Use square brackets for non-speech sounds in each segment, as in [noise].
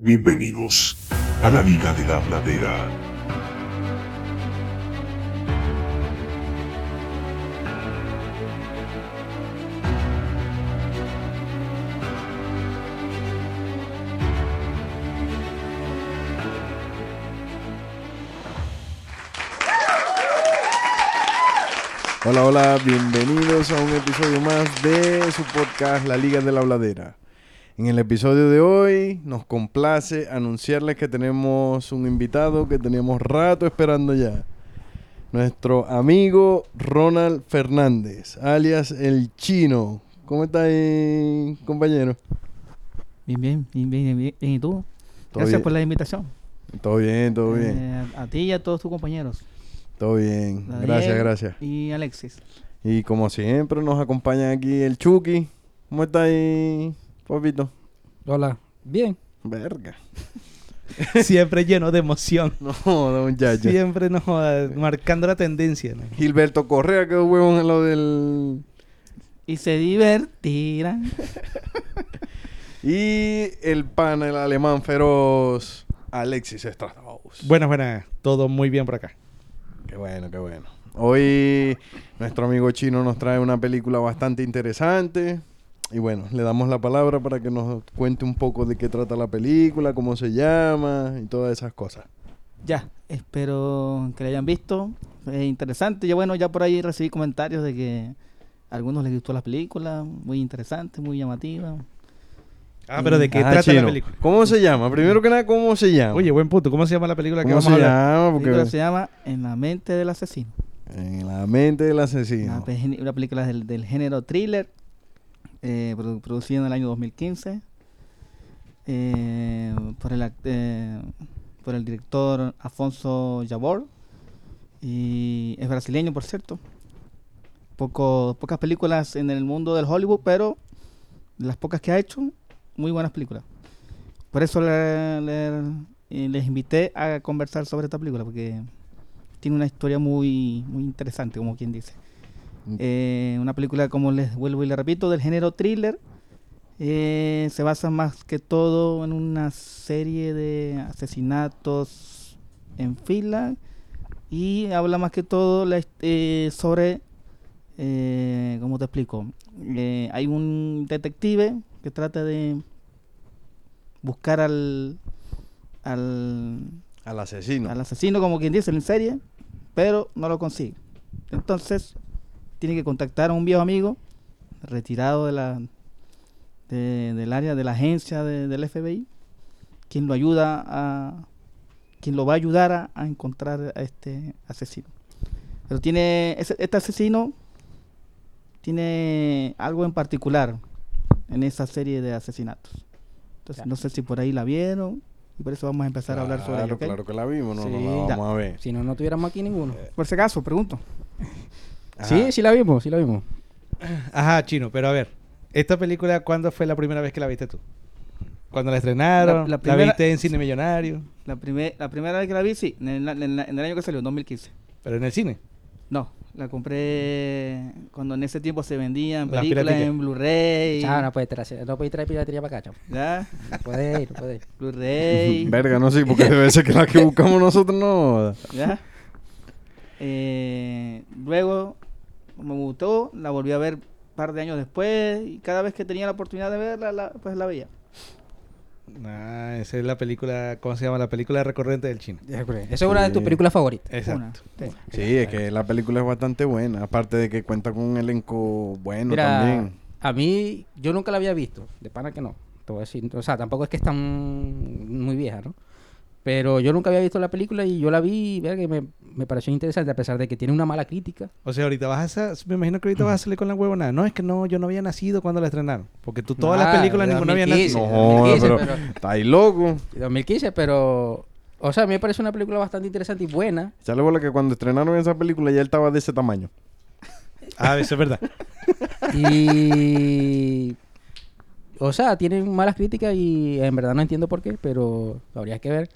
Bienvenidos a la Liga de la Bladera. Hola, hola, bienvenidos a un episodio más de su podcast La Liga de la Bladera. En el episodio de hoy nos complace anunciarles que tenemos un invitado que teníamos rato esperando ya. Nuestro amigo Ronald Fernández, alias El Chino. ¿Cómo está ahí, compañero? Bien, bien, bien, bien. ¿Y tú? Todo Gracias bien. por la invitación. Todo bien, todo bien. Eh, a, a ti y a todos tus compañeros. Todo bien. Daniel Gracias, gracias. Y Alexis. Y como siempre nos acompaña aquí el Chucky. ¿Cómo está ahí, papito? Hola. Bien. Verga. [laughs] Siempre lleno de emoción. No, don Yaya. Siempre nos joda, marcando la tendencia. ¿no? Gilberto Correa quedó huevón en lo del... Y se divertirán. [laughs] Y el pana, el alemán feroz, Alexis Strauss. Buenas, buenas. Todo muy bien por acá. Qué bueno, qué bueno. Hoy nuestro amigo chino nos trae una película bastante interesante. Y bueno, le damos la palabra para que nos cuente un poco de qué trata la película, cómo se llama y todas esas cosas. Ya, espero que la hayan visto. Es interesante. Yo, bueno, ya por ahí recibí comentarios de que a algunos les gustó la película. Muy interesante, muy llamativa. Ah, pero ¿de qué Ah, trata chino. la película? ¿Cómo se llama? Primero que nada, ¿cómo se llama? Oye, buen punto. ¿Cómo se llama la película que ¿cómo vamos se a hablar? llama? La película se llama En la mente del asesino. en la mente del asesino. Una, una película del, del género thriller, eh, produ- producida en el año 2015 eh, por, el, eh, por el director Afonso Jabor. Y es brasileño, por cierto. Poco, pocas películas en el mundo del Hollywood, pero las pocas que ha hecho, muy buenas películas. Por eso le- le- eh, les invité a conversar sobre esta película, porque tiene una historia muy, muy interesante, como quien dice. Eh, una película, como les vuelvo y le repito, del género thriller. Eh, se basa más que todo en una serie de asesinatos en fila y habla más que todo la eh, sobre, eh, ¿cómo te explico? Eh, hay un detective que trata de buscar al, al, Al asesino. al asesino, como quien dice, en serie, pero no lo consigue. Entonces, tiene que contactar a un viejo amigo retirado de la de- del área de la agencia de- del FBI, quien lo ayuda a quien lo va a ayudar a, a encontrar a este asesino. Pero tiene ese- este asesino tiene algo en particular en esa serie de asesinatos. Entonces, no sé si por ahí la vieron y por eso vamos a empezar a hablar sobre Claro, ello. ¿ok? claro que la vimos, no, Sí, no la ya. vamos a ver. Si no, no tuviéramos aquí ninguno. Por si acaso, pregunto. [laughs] Ajá. Sí, sí la vimos, sí la vimos. Ajá, chino, pero a ver. ¿Esta película cuándo fue la primera vez que la viste tú? ¿Cuándo la estrenaron? La- La, la primera- viste en Cine Millonario? La, primer, la primera vez que la vi, sí, en el, en la- en el año que salió, en 2015. ¿Pero en el cine? No, la compré cuando en ese tiempo se vendían Las películas en Blu-ray. Chao, no puede traer, no puede traer piratería para acá, chao. ¿Ya? No puede ir, no puede ir. [laughs] Blu-ray. [laughs] Verga, no sé, porque debe ser que la que buscamos nosotros no. [laughs] ¿Ya? Eh, luego me gustó, la volví a ver un par de años después y cada vez que tenía la oportunidad de verla, la- pues la veía. Ah, esa es la película, ¿cómo se llama? La película recurrente del chino. Esa es una de tus películas favoritas. Exacto. Una, sí. Sí, es que la película es bastante buena. Aparte de que cuenta con un elenco bueno Mira, también. a mí, yo nunca la había visto. De pana que no. Te voy a decir. O sea, tampoco es que es tan muy vieja, ¿no? Pero yo nunca había visto la película y yo la vi y vea que me, me pareció interesante, a pesar de que tiene una mala crítica. O sea, ahorita vas a... Me imagino que ahorita vas a salir con la huevonada. No, es que no, yo no había nacido cuando la estrenaron. Porque tú todas Ah, las películas de ninguna había 2015. nacido. No, joda, 2015, pero, pero- está ahí loco. 2015, pero... O sea, a mí me parece una película bastante interesante y buena. Echarle bola que cuando estrenaron esa película ya él estaba de ese tamaño. [laughs] Ah, eso es verdad. Y... O sea, tienen malas críticas y en verdad no entiendo por qué, pero habría que ver.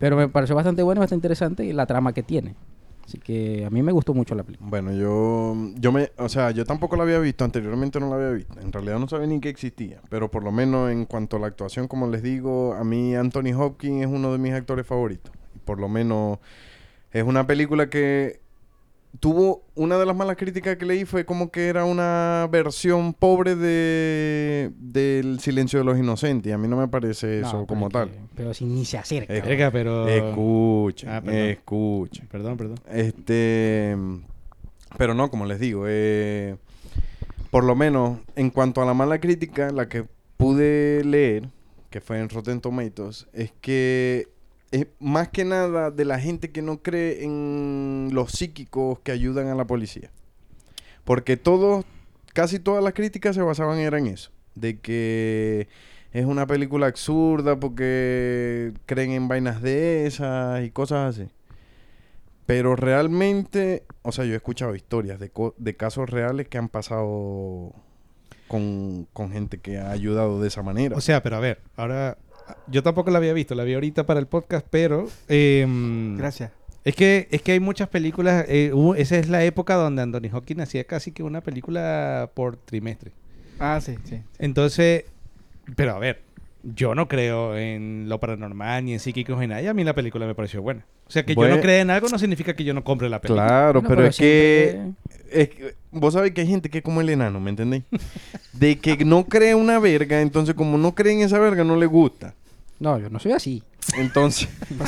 Pero me pareció bastante bueno, bastante interesante y la trama que tiene. Así que a mí me gustó mucho la película. Bueno, yo, yo me, o sea, yo tampoco la había visto, anteriormente no la había visto. En realidad no sabía ni que existía, pero por lo menos en cuanto a la actuación, como les digo, a mí Anthony Hopkins es uno de mis actores favoritos. Por lo menos es una película que tuvo una de las malas críticas que leí fue como que era una versión pobre de del Silencio de los Inocentes. y A mí no me parece eso pero como tal. que- pero si ni se acerca. Pero... Escucha, Ah, perdón. escucha. Perdón, perdón. Este, pero no, como les digo, eh, por lo menos en cuanto a la mala crítica, la que pude leer, que fue en Rotten Tomatoes, es que es más que nada de la gente que no cree en los psíquicos que ayudan a la policía. Porque todos, casi todas las críticas se basaban era en eso, de que es una película absurda porque creen en vainas de esas y cosas así. Pero realmente, o sea, yo he escuchado historias de, de casos reales que han pasado con, con gente que ha ayudado de esa manera. O sea, pero a ver, ahora... Yo tampoco la había visto, la vi ahorita para el podcast, pero... em, Gracias. Es que, es que hay muchas películas. eh, hubo- esa es la época donde Anthony Hopkins hacía casi que una película por trimestre. Ah, sí, sí. Entonces, pero a ver, yo no creo en lo paranormal ni en psíquicos ni nada. Y a mí la película me pareció buena. O sea, que yo no crea en algo no significa que yo no compre la película. claro, Bueno, pero, es que, es que- Vos sabés que hay gente que es como el enano, ¿me entendéis? De que no cree una verga, entonces como no cree en esa verga, no le gusta. No, yo no soy así. Entonces, [laughs]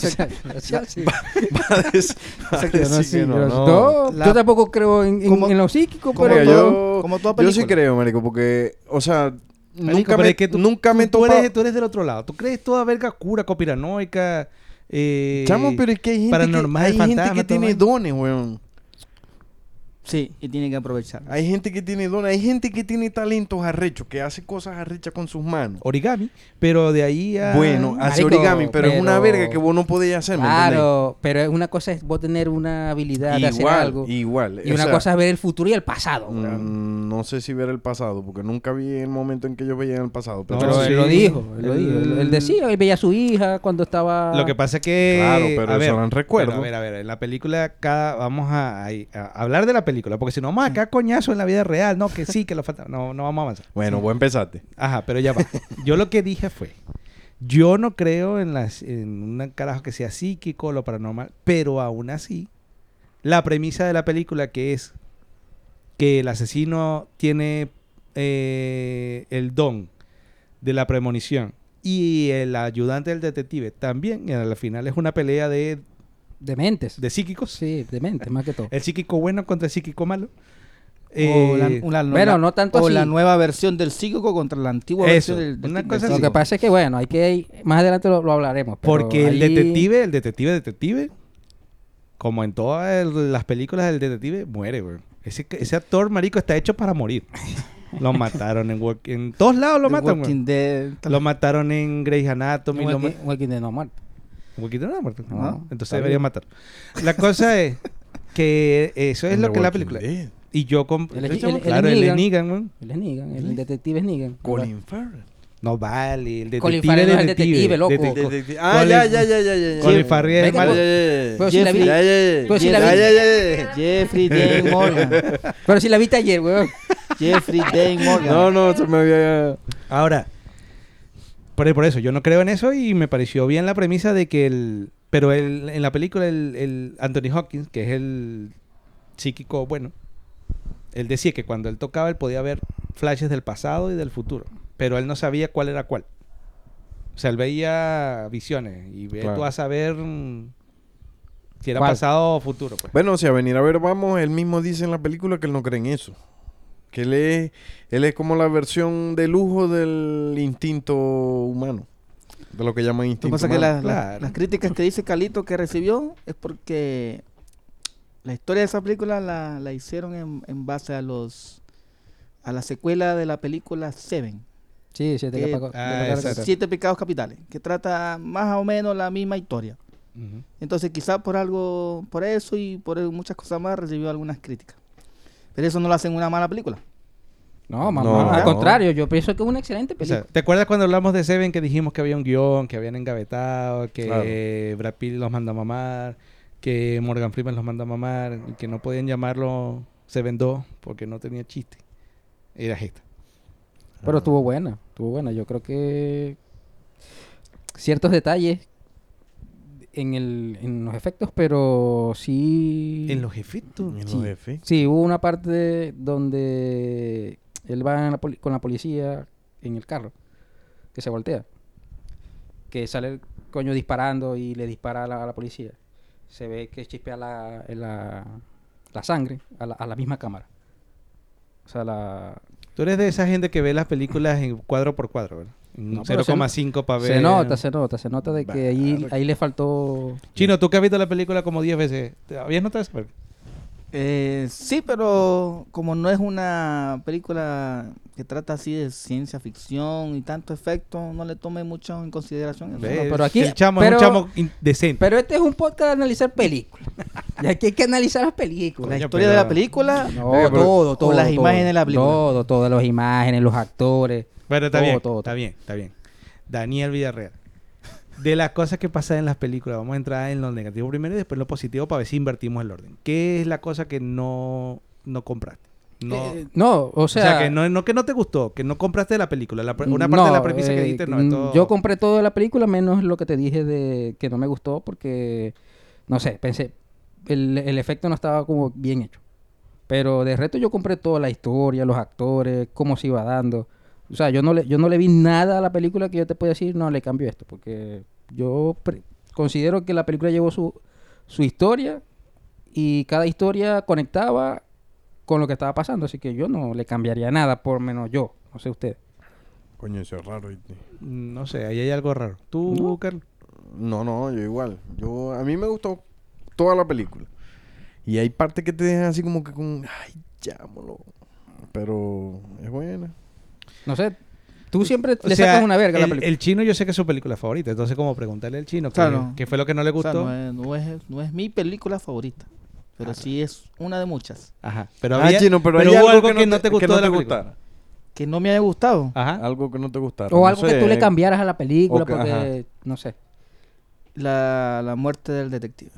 yo no yo tampoco creo en, en- Como- en lo psíquico, como pero yo, como toda yo sí creo, marico, porque, o sea, Marico, nunca me, es que tú- nunca me tú, eres, tú eres del otro lado. Tú crees toda verga cura, copiranoica. Eh, Chamo, pero es que hay gente paranormal, que, hay gente que tiene dones, weón. Sí, y tiene que aprovechar. Hay gente que tiene dones, hay gente que tiene talentos arrechos, que hace cosas arrechas con sus manos. origami, pero de ahí a... Bueno, hace Marico, origami, pero, es una verga que vos no podías hacer. Claro, pero es una cosa es vos tener una habilidad de hacer Igual, algo. igual. Y o una sea, cosa es ver el futuro y el pasado. mm, no sé si ver el pasado, porque nunca vi el momento en que yo veía el pasado. Pero, No, pero sí. él lo dijo, él lo dijo. Él, decía, él veía a su hija cuando estaba... Lo que pasa es que... Claro, pero a eso ver, pero a ver, a ver, en la película cada... Vamos a, a- a hablar de la película, porque si no vamos acá coñazo en la vida real, no, que sí, que lo falta... No, no vamos a avanzar. Bueno, vos empezaste. Ajá, pero ya va. Yo lo que dije fue, yo no creo en, las, en un carajo que sea psíquico, lo paranormal, pero aún así, la premisa de la película que es que el asesino tiene eh, el don de la premonición y el ayudante del detective también, y al final es una pelea de, Dementes. de psíquicos, Sí, dementes, más que todo. el psíquico bueno contra el psíquico malo. o la, Eh, una- bueno, la- no tanto o así. la nueva versión del psíquico contra la antigua Eso, versión del, del- una del cosa Lo así. que pasa es que, bueno, hay que... Más adelante lo, lo hablaremos. pero Porque el detective, el detective, detective, como en todas el- las películas del detective, muere, güey. Ese, ese actor, marico, está hecho para morir. Lo [laughs] mataron en, Walk- en todos lados lo The matan, Walking güey. Dead. Lo mataron en Grey's Anatomy. lo Walking, Walking Dead no muerto. Dead no ha muerto. No, Entonces debería matar. La cosa es [laughs] que eso es lo que es la película. Dead. Y yo... comp- Él es- Ese él- chamo, él es claro, él es Negan. Es Negan, el detective es Negan. Colin Farrell. No vale, el detective Colin Farrell es el detective, loco. Ah, Colin- ya, ya, ya, ya, ya. Colin Farrell es Venga, malo. Pero si la vi- Ya, ya, ya. pero si la vi- ya, ya, ya. Jeffrey [laughs] Dean Morgan. Pero si la viste ayer, weón. Jeffrey Dean Morgan. No, no, se me había... Ahora, por, por eso, yo no creo en eso y me pareció bien la premisa de que el... Pero el, en la película, el, el Anthony Hopkins, que es el psíquico bueno, él decía que cuando él tocaba, él podía ver flashes del pasado y del futuro. Pero él no sabía cuál era cuál. O sea, él veía visiones y ve, Claro. tú vas a ver mm, si era ¿Cuál? pasado o futuro. Pues. Bueno, si a venir a ver vamos, él mismo dice en la película que él no cree en eso. Que él es, él es como la versión de lujo del instinto humano. De lo que llaman Lo que instinto pasa es que humano. las- las- Claro. las críticas que dice Calito que recibió es porque la historia de esa película la, la hicieron en, en base a los a la secuela de la película Seven, Sí, sí, te Que- Ah. Siete Pecados Capitales, que trata más o menos la misma historia. Entonces quizás por algo, por eso y por muchas cosas más recibió algunas críticas. Pero eso no lo hacen una mala película. No, mamá, No, al no. contrario, yo pienso que es una excelente O película. sea, ¿te acuerdas cuando hablamos de Seven que dijimos que había un guion, que habían engavetado, que Brad Pitt los mandó a mamar? que Morgan Freeman los manda a mamar y que no podían llamarlo Seven Dos porque no tenía chiste. Era esta. Pero estuvo buena, estuvo buena. Yo creo que ciertos detalles en, el, en los efectos, pero sí... En los efectos. En Sí. los. Sí, hubo una parte donde él va la con la policía en el carro, que se voltea, que sale el coño disparando y le dispara a la, a la policía. Se ve que chispea la, la, la sangre a la, a la misma cámara. O sea, la... Tú eres de esa gente que ve las películas en cuadro por cuadro, ¿verdad? No, pero se 0,5 para ver. Se nota, se nota, se nota de que ahí, ahí le faltó... Chino, tú que has visto la película como 10 veces, ¿te habías notado eso? Eh, sí, pero como no es una película que trata así de ciencia ficción y tanto efecto, no le tome mucho en consideración. eso. Pero aquí- el chamo pero- es un chamo indecente. Pero este es un podcast de analizar películas. [laughs] y aquí hay que analizar las películas. La historia pero- de la película, No, Venga, pero- todo, todo. las todo. imágenes de la película. Todo, todas las imágenes, los actores. Pero está todo, bien, todo, está bien, está bien. Daniel Villarreal. De las cosas que pasan en las películas, vamos a entrar en lo negativo primero y después en lo positivo para ver si invertimos el orden. ¿Qué es la cosa que no, no compraste? No, Eh, no, o o sea, sea, que no, no que no te gustó, que no compraste de la película. La una parte de la premisa que eh, dijiste no, esto- Yo compré todo de la película, menos lo que te dije de que no me gustó, porque, no sé, pensé, el, el efecto no estaba como bien hecho. Pero de resto yo compré toda la historia, los actores, cómo se iba dando. O sea, yo no le, yo no le vi nada a la película que yo te pueda decir, no, le cambio esto, porque yo pre- considero que la película llevó su, su historia y cada historia conectaba con lo que estaba pasando, así que yo no le cambiaría nada, por menos yo, no sé usted. Coño, eso es raro. ¿viste? No sé, ahí hay algo raro. ¿Tú, ¿No? Carlos? No, no, yo igual. Yo, a mí me gustó toda la película. Y hay partes que te dejan así como que con... Ay, llámalo. Pero es buena. No sé, tú siempre O le sea, sacas una verga a la el, película. el chino yo sé que es su película favorita, entonces como preguntarle al chino qué- Claro. qué fue lo que no le O sea, gustó. no, es, no es- no es mi película favorita, pero sí es una de muchas. Ajá, pero, ah, había- chino, pero, pero hay hubo algo, que no te gustó que no de la te película. gustara. Que no me haya gustado. Ajá. Algo que no te gustara. o no algo que tú le cambiaras a la película que- porque, ajá. no sé. La, la muerte del detective.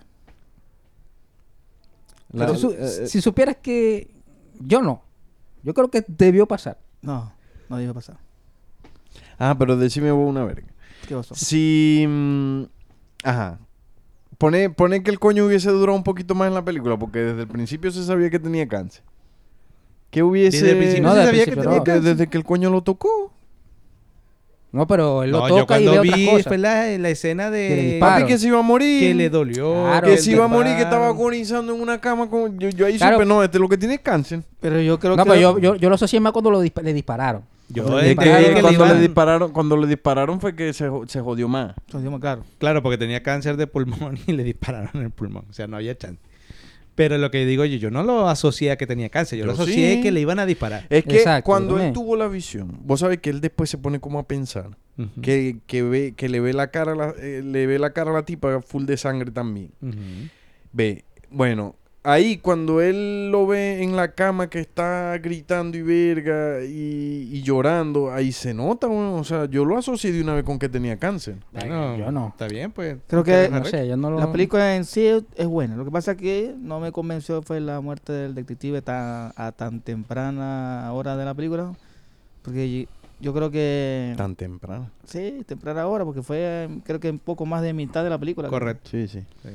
la- Pero su- eh, eh, si supieras que yo no, yo creo que debió pasar. No, no debe pasar. Ah, pero decime vos una verga. ¿Qué pasó? Si... mm, ajá. Pone, pone que el coño hubiese durado un poquito más en la película, porque desde el principio se sabía que tenía cáncer. ¿Qué hubiese... Desde el principio No, se desde el sabía que principio tenía no. cáncer. desde que el coño lo tocó. No, pero él lo No, yo toca y cuando ve vi otras cosas. fue la, la escena Que le de. Papi, que se iba a morir. que le dolió. Claro, que el se iba a morir, que disparo. estaba agonizando en una cama. Con... Yo, yo ahí Claro. supe, no, este lo que tiene es cáncer. Pero yo creo No, que... pero yo, yo, yo lo asocié más cuando lo dispa- le dispararon. Yo Cuando le dispararon, que le cuando, iban- le dispararon, cuando le dispararon fue que se, se jodió más. Eso dio más claro. Claro, porque tenía cáncer de pulmón [laughs] y le dispararon en el pulmón. O sea, no había chance. Pero lo que digo yo, yo no lo asocié a que tenía cáncer. Yo, Yo lo asocié sí. que le iban a disparar. Es que Exacto, cuando él tuvo la visión, vos sabés que él después se pone como a pensar. Que, que ve, que le ve la cara a la, eh, le ve la cara a la tipa full de sangre también. Ve, bueno, ahí cuando él lo ve en la cama que está gritando y verga y, y llorando, ahí se nota, weón. o sea, yo lo asocié de una vez con que tenía cáncer. Bueno, yo no. Está bien, pues. Creo que- No sé, yo no lo... La película en sí es, es buena. Lo que pasa que no me convenció fue la muerte del detective tan, a tan temprana hora de la película. Porque yo, creo que... Tan temprano. Sí, temprana hora, porque fue creo que un poco más de mitad de la película. Correcto. Sí, sí. Sí.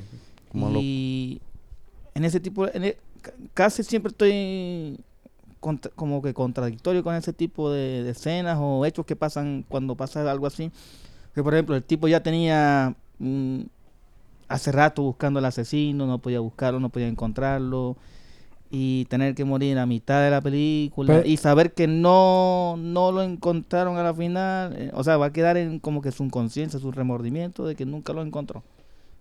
Como lo- Y en ese tipo, en e- ca- casi siempre estoy contra- como que contradictorio con ese tipo de, de escenas o hechos que pasan cuando pasa algo así. Que por ejemplo, el tipo ya tenía mm, hace rato buscando al asesino, no podía buscarlo, no podía encontrarlo. Y tener que morir a mitad de la película Pero- y saber que no, no lo encontraron a la final, eh, o sea, va a quedar en como que su conciencia, su remordimiento de que nunca lo encontró.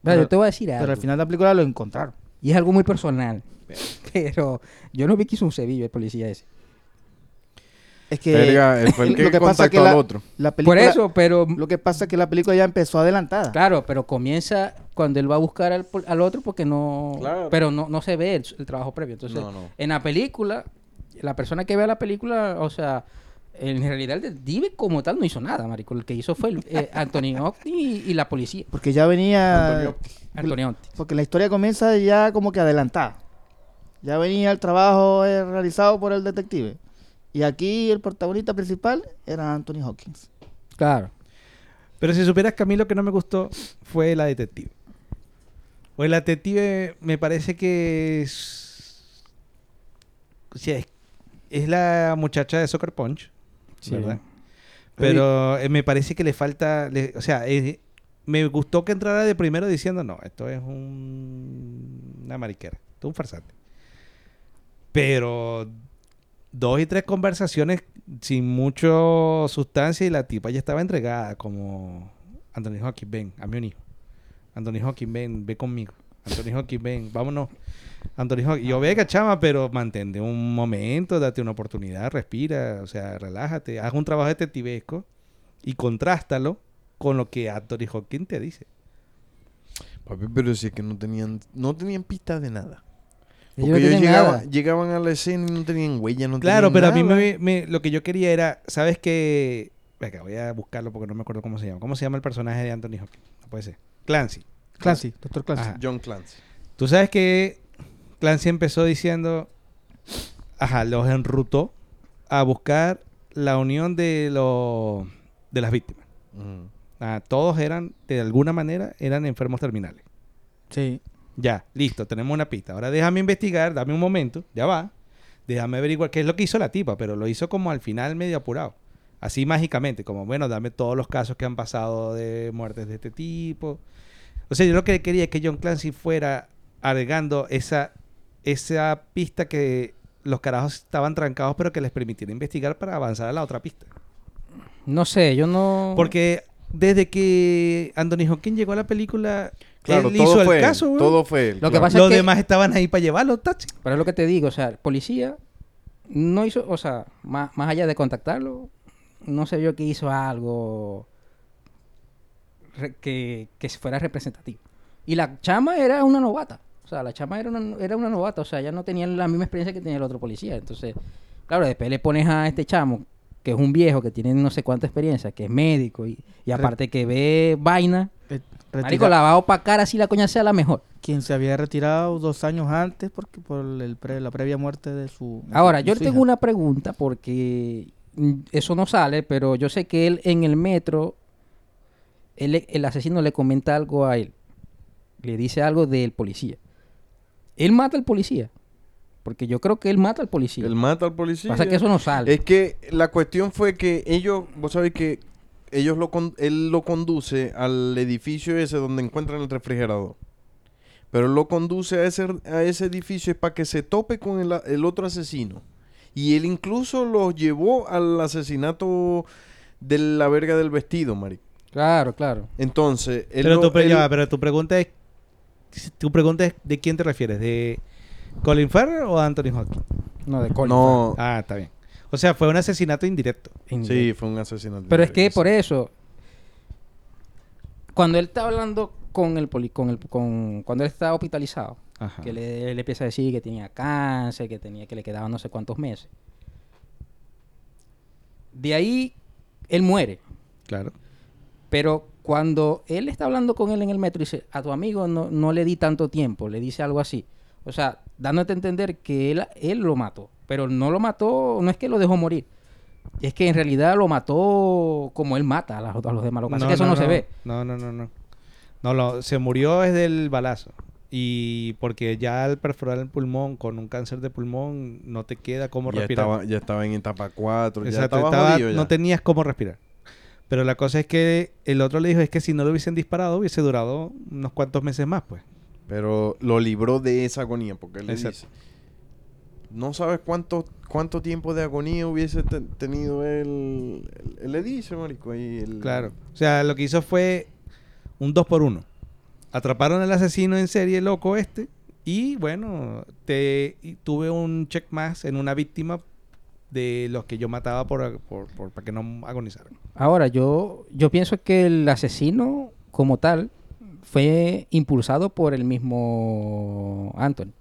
Yo te voy a decir algo. Pero al final de la película lo encontraron. Y es algo muy personal. [laughs] Pero yo no vi que hizo un cebillo el policía ese. Es que, Verga, él fue el [laughs] que, lo que pasa que al la, otro. la Por eso, pero... lo que pasa es que la película ya empezó adelantada. Claro, pero comienza cuando él va a buscar al, al otro porque no... Claro. Pero no, no se ve el, el trabajo previo. Entonces, No, no. en la película, la persona que vea la película, o sea, en realidad el detective como tal no hizo nada, marico. El que hizo fue el, eh, [laughs] Anthony Hopkins y, y la policía. Porque ya venía... Antonio- Anthony Hopkins. Porque la historia comienza ya como que adelantada. Ya venía el trabajo eh, realizado por el detective. Y aquí el protagonista principal era Anthony Hawkins. Claro. Pero si supieras que a mí lo que no me gustó fue la detective. Pues la detective me parece que es... O sea, es, es la muchacha de Soccer Punch, Sí. ¿verdad? Pero eh, me parece que le falta... le- o sea, eh, me gustó que entrara de primero diciendo, no, esto es un, una mariquera, esto es un farsante. Pero dos y tres conversaciones sin mucho sustancia y la tipa ya estaba entregada como Anthony Hawkins, ven, hazme un hijo. Anthony Hawkins, ven, ve conmigo. Anthony Hawkins, ven, vámonos. Anthony Hawkins, yo venga, chama, pero mantente un momento, date una oportunidad, respira, o sea, relájate, haz un trabajo detectivesco y contrástalo con lo que Anthony Hawkins te dice. Papi, pero si es que no tenían, no tenían pistas de nada. Porque ellos tenían llegaban, a la escena y no tenían huella, no Claro, tenían pero a mí me, me- lo que yo quería era, ¿sabes qué? Venga, voy a buscarlo porque no me acuerdo cómo se llama. ¿Cómo se llama el personaje de Anthony Hawkins? No puede ser. Clancy. Clancy, doctor Clancy. Ajá. John Clancy. Tú sabes que Clancy empezó diciendo, ajá, los enrutó a buscar la unión de, los de las víctimas. Ah, todos eran, de alguna manera, eran enfermos terminales. Sí. Ya, listo, tenemos una pista. Ahora déjame investigar, dame un momento, ya va. Déjame averiguar qué es lo que hizo la tipa, pero lo hizo como al final medio apurado. Así mágicamente, como bueno, dame todos los casos que han pasado de muertes de este tipo. O sea, yo lo que quería es que John Clancy fuera agregando esa, esa pista que los carajos estaban trancados, pero que les permitiera investigar para avanzar a la otra pista. No sé, yo no... Porque desde que Anthony Hopkins llegó a la película, Claro, él todo hizo fue el caso, güey. Todo fue él. Lo que pasa- Los es que- demás estaban ahí para llevarlo, tachi. Pero es lo que te digo, o sea, el policía no hizo, o sea, más, más allá de contactarlo, no se vio que hizo algo re- que, que fuera representativo. Y la chama era una novata. O sea, la chama era una, era una novata. O sea, ya no tenía la misma experiencia que tenía el otro policía. Entonces, claro, después le pones a este chamo, que es un viejo, que tiene no sé cuánta experiencia, que es médico, y, y aparte que ve vaina. Eh, Marico, la va a opacar así la coña sea la mejor. Quien se había retirado dos años antes porque por el pre- la previa muerte de su. de Ahora, yo su tengo hija. una pregunta porque eso no sale, pero yo sé que él en el metro, él el asesino le comenta algo a él. Le dice algo del policía. Él mata al policía. Porque yo creo que él mata al policía. Él mata al policía. Pasa que eso no sale. Es que la cuestión fue que ellos, vos sabés que ellos lo con- él lo conduce al edificio ese donde encuentran el refrigerador. Pero él lo conduce a ese, a ese edificio es para que se tope con el, el otro asesino. Y él incluso los llevó al asesinato de la verga del vestido, marico. Claro, claro. Entonces, él Pero, lo- tu, él- ya pero tu pregunta es, tu pregunta es ¿de quién te refieres? ¿De Colin Farrell o Anthony Hopkins? No, de Colin No, Ah, está bien. O sea, fue un asesinato indirecto. Sí, fue un asesinato. Pero es que por eso, cuando él está hablando con el poli, con el, con, cuando él está hospitalizado, Ajá. que le, le empieza a decir que tenía cáncer, que tenía que le quedaban no sé cuántos meses. De ahí él muere, Claro. pero cuando él está hablando con él en el metro dice, a tu amigo no, no le di tanto tiempo, le dice algo así. O sea, dándote a entender que él, él lo mató, pero no lo mató, no es que lo dejó morir. Es que en realidad lo mató como él mata a, las- a los demás. Lo que es que eso no, se ve. No, no, no, no. No, lo- se murió desde el balazo. Y porque ya al perforar el pulmón con un cáncer de pulmón no te queda cómo ya respirar. estaba, ya estaba en etapa 4, ya estaba, estaba- jodido ya. no tenías cómo respirar. Pero la cosa es que el otro le dijo es que si no lo hubiesen disparado hubiese durado unos cuantos meses más, pues. Pero lo libró de esa agonía, porque él le dice, no sabes cuánto cuánto tiempo de agonía hubiese te- tenido él, él, le dice, marico, el- Claro. O sea, lo que hizo fue un dos por uno. Atraparon al asesino en serie loco este. Y bueno, te y tuve un check más en una víctima de los que yo mataba por, por- por- para que no agonizaran. Ahora, yo, yo pienso que el asesino, como tal, fue impulsado por el mismo Anthony.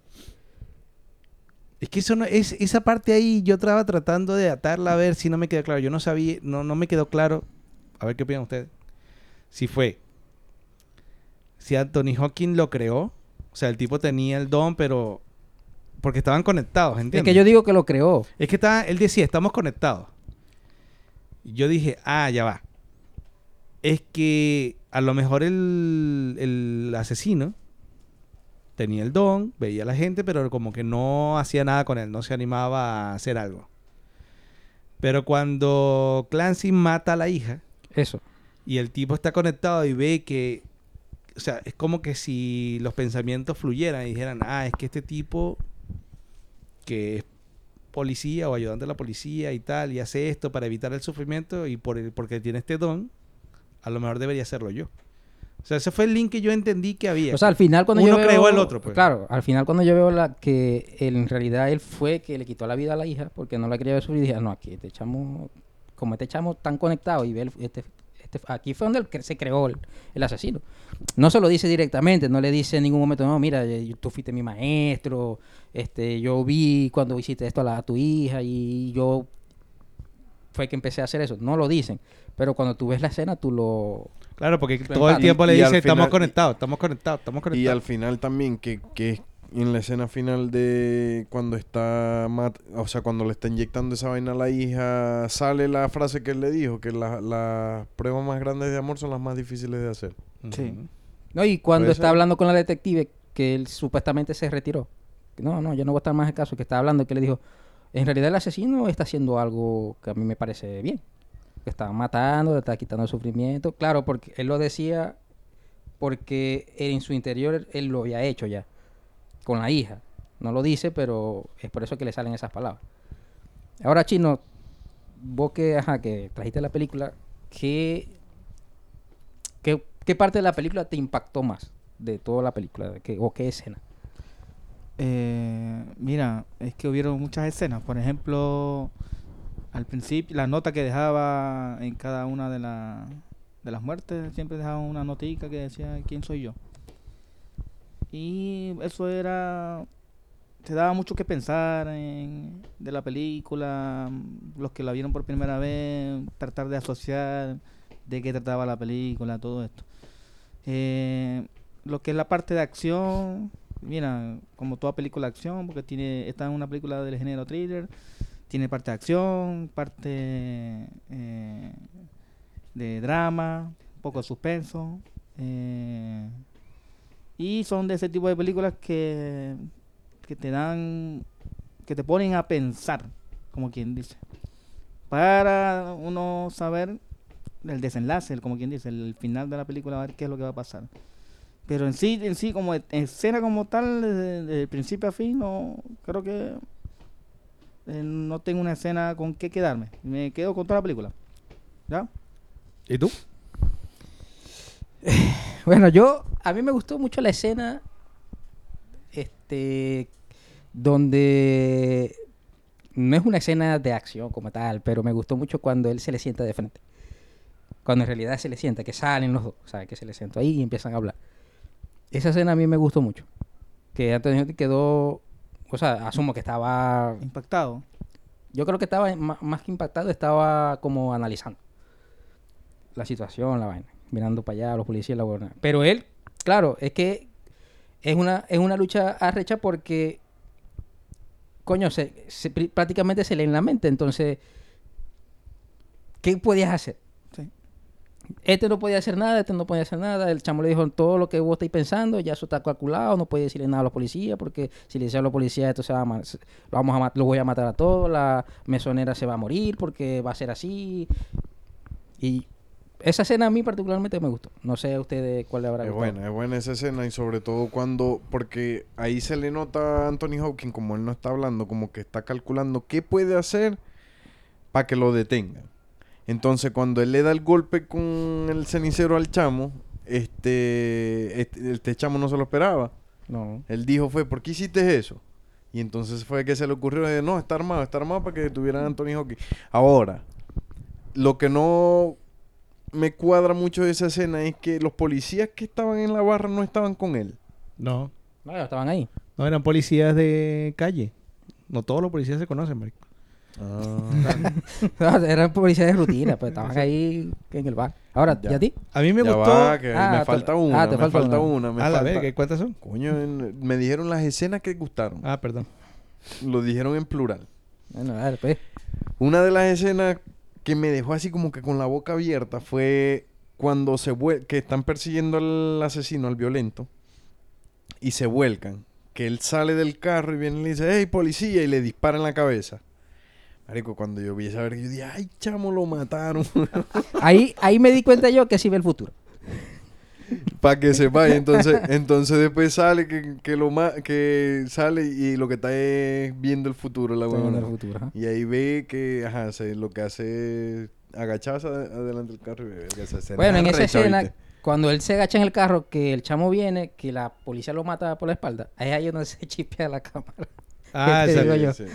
Es que eso no, es, esa parte ahí yo estaba tratando de atarla a ver si no me quedó claro. Yo no sabía, no, no me quedó claro. A ver qué opinan ustedes. Si fue. Si Anthony Hawking lo creó. O sea, el tipo tenía el don, pero. Porque estaban conectados, Es ¿entiendes? que yo digo que lo creó. Es que estaba, él decía, estamos conectados. Y Yo dije, ah, ya va. Es que a lo mejor el, el asesino tenía el don, veía a la gente, pero como que no hacía nada con él, no se animaba a hacer algo. Pero cuando Clancy mata a la hija Eso. y el tipo está conectado y ve que, o sea, es como que si los pensamientos fluyeran y dijeran, ah, es que este tipo que es policía o ayudante de la policía y tal, y hace esto para evitar el sufrimiento y por el, porque tiene este don, a lo mejor debería hacerlo yo. O sea, ese fue el link que yo entendí que había. O sea, al final cuando Uno yo veo... creó al otro, pues. Claro, al final cuando yo veo la, que él, en realidad él fue que le quitó la vida a la hija porque no la quería ver sufrir, dije, "Ah, no, aquí este chamo, como este chamo tan conectado y ve el- este, este- aquí fue donde se creó el, el asesino. No se lo dice directamente, no le dice en ningún momento, no, mira, eh, tú fuiste mi maestro, este, yo vi cuando hiciste esto a, la- a tu hija y yo fue que empecé a hacer eso. No lo dicen, pero cuando tú ves la escena tú lo... claro, porque todo el y- tiempo le y dice, estamos conectados, estamos conectados, estamos Y conectados. al final también, que, que en la escena final de cuando está, mat- o sea, cuando le está inyectando esa vaina a la hija, sale la frase que él le dijo, que la- las pruebas más grandes de amor son las más difíciles de hacer. Sí. No, y cuando está ser. hablando con la detective, que él supuestamente se retiró. No, no, yo no voy a estar más en caso, que está hablando, que le dijo, en realidad el asesino está haciendo algo que a mí me parece bien. Que está matando, le está quitando el sufrimiento. Claro, porque él lo decía porque en su interior él lo había hecho ya, con la hija. No lo dice, pero es por eso que le salen esas palabras. Ahora, Chino, vos que, ajá, que trajiste la película, ¿qué, qué, qué parte de la película te impactó más de toda la película? ¿Qué- ¿O qué escena? Eh, mira, es que hubieron muchas escenas. Por ejemplo, al principio, la nota que dejaba en cada una de, la- de las muertes, siempre dejaba una notica que decía quién soy yo. Y eso era. Te daba mucho que pensar en, de la película, los que la vieron por primera vez, tratar de asociar de qué trataba la película, todo esto. Eh, lo que es la parte de acción, mira, como toda película de acción, porque tiene, está en una película del género thriller, tiene parte de acción, parte eh, de drama, un poco de suspenso. eh, y son de ese tipo de películas que, que te dan, que te ponen a pensar, como quien dice. Para uno saber el desenlace, como quien dice, el final de la película, a ver qué es lo que va a pasar. Pero en sí, en sí, como escena como tal, desde, desde principio a fin, no creo que eh, no tengo una escena con qué quedarme. Me quedo con toda la película. ¿Ya? ¿Y tú? [laughs] Bueno, yo, a mí me gustó mucho la escena, este, donde no es una escena de acción como tal, pero me gustó mucho cuando él se le sienta de frente. Cuando en realidad se le sienta, que salen los dos, o sea, que se le sienta ahí y empiezan a hablar. Esa escena a mí me gustó mucho. Que Hopkins quedó, o sea, asumo que estaba, Impactado. yo creo que estaba más que impactado, estaba como analizando la situación, la vaina, mirando para allá, los policías, la buena. Pero él, claro, es que es una, es una lucha arrecha porque, coño, se, se- pr- prácticamente se lee en la mente. Entonces, ¿qué podías hacer? Sí. Este no podía hacer nada, este no podía hacer nada. El chamo le dijo todo lo que vos estáis pensando, ya eso está calculado, no puede decirle nada a los policías, porque si le dice a los policías esto se va a lo vamos a lo voy a matar a todos, la mesonera se va a morir porque va a ser así. Y esa escena a mí particularmente me gustó. No sé a ustedes cuál le habrá Es gustado. buena, es buena esa escena y sobre todo cuando, porque ahí se le nota a Anthony Hawking, como él no está hablando, como que está calculando qué puede hacer para que lo detengan. Entonces cuando él le da el golpe con el cenicero al chamo, este, este, este chamo no se lo esperaba. No. Él dijo fue, ¿por qué hiciste eso? Y entonces fue que se le ocurrió, de, no, está armado, está armado para que detuvieran a Anthony Hawking. Ahora, lo que no me cuadra mucho de esa escena es que los policías que estaban en la barra no estaban con él. No. No, estaban ahí. No, eran policías de calle. No todos los policías se conocen, marico. Ah. [laughs] No, Eran policías de rutina, pues estaban ahí en el bar. Ahora, Ya. ¿y a ti? A mí me Ya gustó... va, que Ah, me falta ah, una, te me falta falta una. una. me A la falta- verga, ¿cuántas son? Coño, en- me dijeron las escenas que gustaron. Ah, perdón. Lo dijeron en plural. Bueno, a ver, pues. Una de las escenas que me dejó así como que con la boca abierta fue cuando se que están persiguiendo al asesino, al violento, y se vuelcan. Que él sale del carro y viene y le dice, hey, policía, y le dispara en la cabeza. Marico, cuando yo vi esa verga, yo dije, ay, chamo, lo mataron. Ahí, ahí me di cuenta yo que sí ve el futuro. [laughs] Para que se vaya. Entonces, entonces después sale que, que lo ma que sale y lo que está es viendo el futuro, la ajá. Y ahí ve que, ajá, se- lo que hace es agacharse ad- adelante del carro y ve que escena Bueno, en esa escena, cuando él se agacha en el carro, que el chamo viene, que la policía lo mata por la espalda, ahí es ahí donde [laughs] se chipea la cámara. Ah, ¿Qué [laughs] te esa- digo yo? Sí.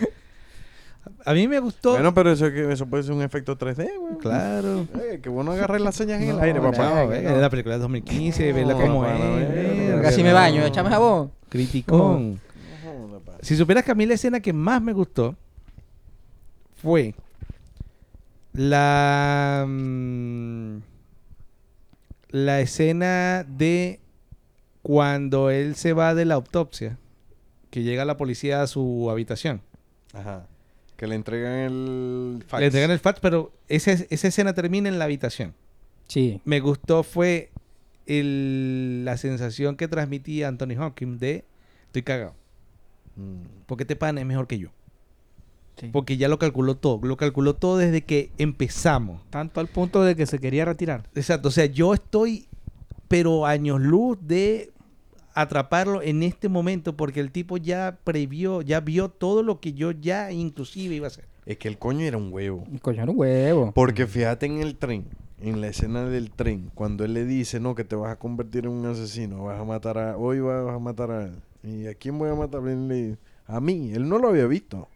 A mí me gustó... Bueno, pero eso, es que- eso puede ser un efecto 3D, güey. Claro. Eh, que bueno agarrar las señas en el No, aire, no, papá. venga, la película de 2015, vela No, como es. Casi me baño, échame jabón. Criticón. No. Si supieras que a mí la escena que más me gustó fue la mm, la escena de cuando él se va de la autopsia, que llega la policía a su habitación. Ajá. Que le entregan el fax. Le entregan el fax, pero esa, esa escena termina en la habitación. Sí. Me gustó fue el- la sensación que transmitía Anthony Hopkins de estoy cagado. Mm. Porque este pan es mejor que yo. Sí. Porque ya lo calculó todo. Lo calculó todo desde que empezamos. Tanto al punto de que se quería retirar. Exacto. O sea, yo estoy, pero años luz de atraparlo en este momento porque el tipo ya previó, ya vio todo lo que yo ya inclusive iba a hacer. Es que el coño era un huevo. Coño, era un huevo. Porque fíjate en el tren, en la escena del tren, cuando él le dice, no, que te vas a convertir en un asesino, vas a matar a, hoy vas a matar a. ¿Y a quién voy a matar? A mí, él no lo había visto.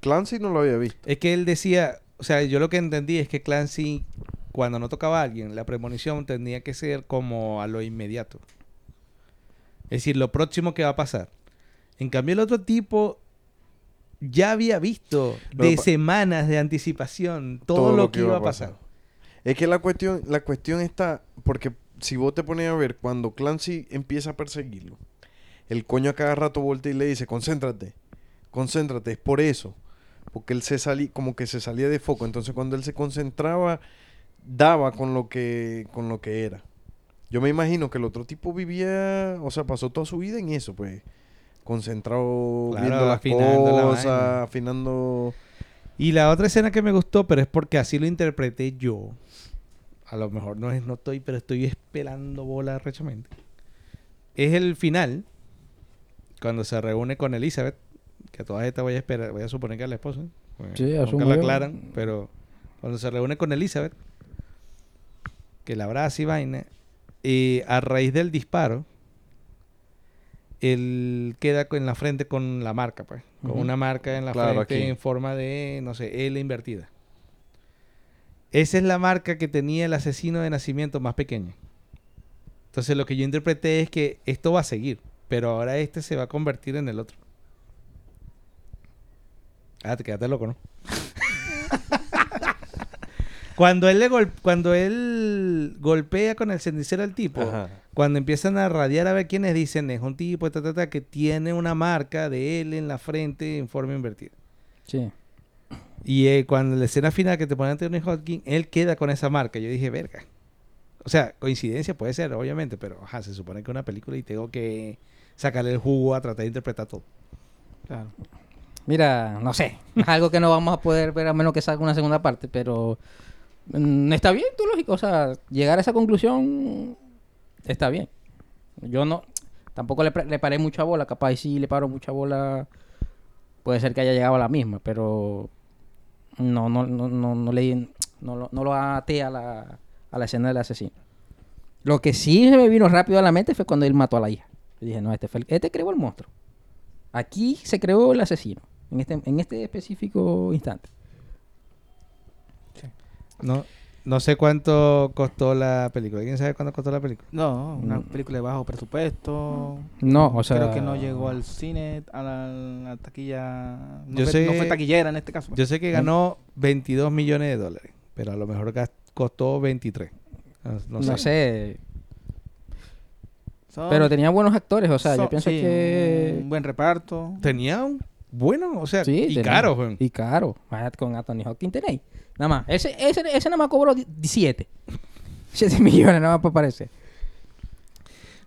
Clancy no lo había visto. Es que él decía, o sea, yo lo que entendí es que Clancy, cuando no tocaba a alguien, la premonición tenía que ser como a lo inmediato. Es decir, lo próximo que va a pasar. En cambio, el otro tipo ya había visto de semanas de anticipación todo, lo, que iba a pasar. Es que la cuestión, la cuestión está, porque si vos te pones a ver, cuando Clancy empieza a perseguirlo, el coño a cada rato voltea y le dice, concéntrate, concéntrate, es por eso. Porque él se salía, como que se salía de foco. Entonces cuando él se concentraba, daba con lo que, con lo que era. Yo me imagino que el otro tipo vivía, o sea, pasó toda su vida en eso, pues. Concentrado, Claro, viendo las afinando la cosas, afinando... Y la otra escena que me gustó, pero es porque así lo interpreté yo. A lo mejor no es, no estoy, pero estoy esperando bola rechamente. Es el final. Cuando se reúne con Elizabeth. Que a todas estas voy a esperar, voy a suponer que es la esposa. porque Sí, nunca asumo la aclaran, pero cuando se reúne con Elizabeth, que la abraza y vaina, y a raíz del disparo, él queda en la frente con la marca, pues. Con una marca en la Claro, frente aquí. en forma de, no sé, L invertida. Esa es la marca que tenía el asesino de nacimiento más pequeño. Entonces lo que yo interpreté es que esto va a seguir, pero ahora este se va a convertir en el otro. Ah, te quedaste loco, ¿no? Cuando él le gol- cuando él golpea con el cenicero al tipo, Ajá. cuando empiezan a radiar a ver quiénes dicen es un tipo ta, ta, ta, que tiene una marca de él en la frente en forma invertida. Sí. Y eh, cuando la escena final que te ponen Anthony Hopkins, él queda con esa marca. Yo dije, verga. O sea, coincidencia puede ser, obviamente, pero ajá, se supone que es una película y tengo que sacarle el jugo a tratar de interpretar todo. Claro. Mira, no sé. Es [laughs] algo que no vamos a poder ver a menos que salga una segunda parte, pero está bien, tú lógico. O sea, llegar a esa conclusión está bien. Yo no, tampoco le, le paré mucha bola, capaz sí le paro mucha bola. Puede ser que haya llegado a la misma, pero no, no, no, no, no le no, lo- no lo até a la, a la escena del asesino. Lo que sí se me vino rápido a la mente fue cuando él mató a la hija. Yo dije, no, este fue este creó el monstruo. Aquí se creó el asesino, en este, en este específico instante. No, No sé cuánto costó la película. ¿Quién sabe cuánto costó la película? No, una Mm. película de bajo presupuesto. No, o sea... Creo que no llegó al cine, a la, a la taquilla. No, Yo fue, sé- no fue taquillera en este caso. Yo sé que ganó 22 millones de dólares, pero a lo mejor costó 23. No, no No sé. sé. Pero tenía buenos actores, o sea, yo pienso sí, que... Un buen reparto. Tenía un bueno, o sea, Sí, y tenía- caro. Y caro. Con Anthony Hopkins tenéis. Nada más. Ese, ese, ese nada más cobró 7. 7 [laughs] millones nada más para aparecer.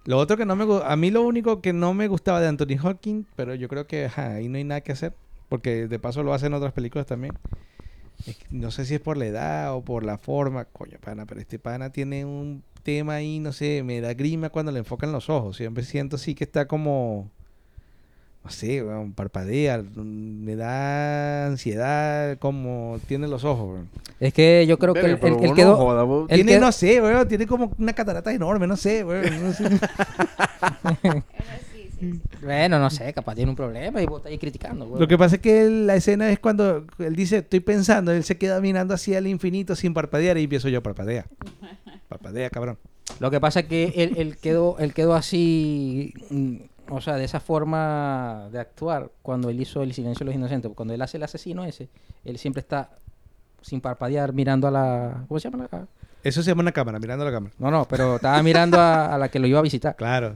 Lo otro que no me a mí lo único que no me gustaba de Anthony Hawking, pero yo creo que ajá, ahí no hay nada que hacer, porque de paso lo hacen en otras películas también. Es que no sé si es por la edad o por la forma, coño, pana, pero este pana tiene un tema ahí, no sé, me da grima cuando le enfocan los ojos. Siempre siento así que está como no sé, weón, parpadea, mm, me da ansiedad como tiene los ojos, weón. Es que yo creo que vos quedó... Tiene, quedó- no sé, weón, tiene como una catarata enorme, no sé, weón. no sé. [laughs] Bueno, no sé, capaz tiene un problema y vos estás ahí criticando. güey. Lo que pasa es que él- la escena es cuando él dice, estoy pensando, él se queda mirando hacia el infinito sin parpadear y empiezo yo, parpadea. [laughs] Parpadea, cabrón. Lo que pasa es que él, él quedó, él quedó así, mm, o sea, de esa forma de actuar cuando él hizo El silencio de los inocentes. Cuando él hace el asesino ese, él siempre está sin parpadear mirando a la... ¿Cómo se llama? la- Eso se llama una cámara, mirando la cámara. No, no, pero estaba mirando a, a la que lo iba a visitar. Claro,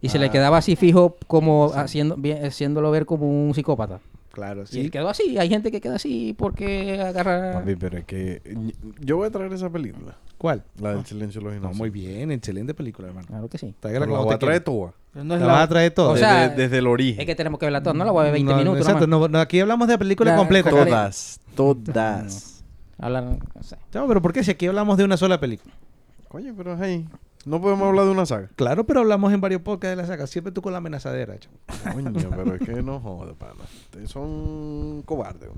Y se Ah. le quedaba así fijo como haciendo, haciéndolo ver como un psicópata. Claro, Y él sí. quedó así. Hay gente que queda así porque agarra... Papi, pero es que yo voy a traer esa película, ¿Cuál? la del silencio de los No, inocentes. muy bien, excelente película, hermano. Claro que sí. Pero la voy a traer toda. No La la- vas a traer. O sea, desde, desde el origen. Es que tenemos que verla toda. No la voy a ver 20 No, minutos Exacto, no, no, aquí hablamos de película La- completa. Toda. cariño. Todas, todas. Hablan, no sé. No, pero ¿por qué? Si aquí hablamos de una sola película. Coño, pero ahí. No podemos hablar de una saga. Claro, pero hablamos en varios podcasts de la saga. Siempre tú con la amenazadera, chamo. Coño, pero es que no jodas, pana. Ustedes son cobardes.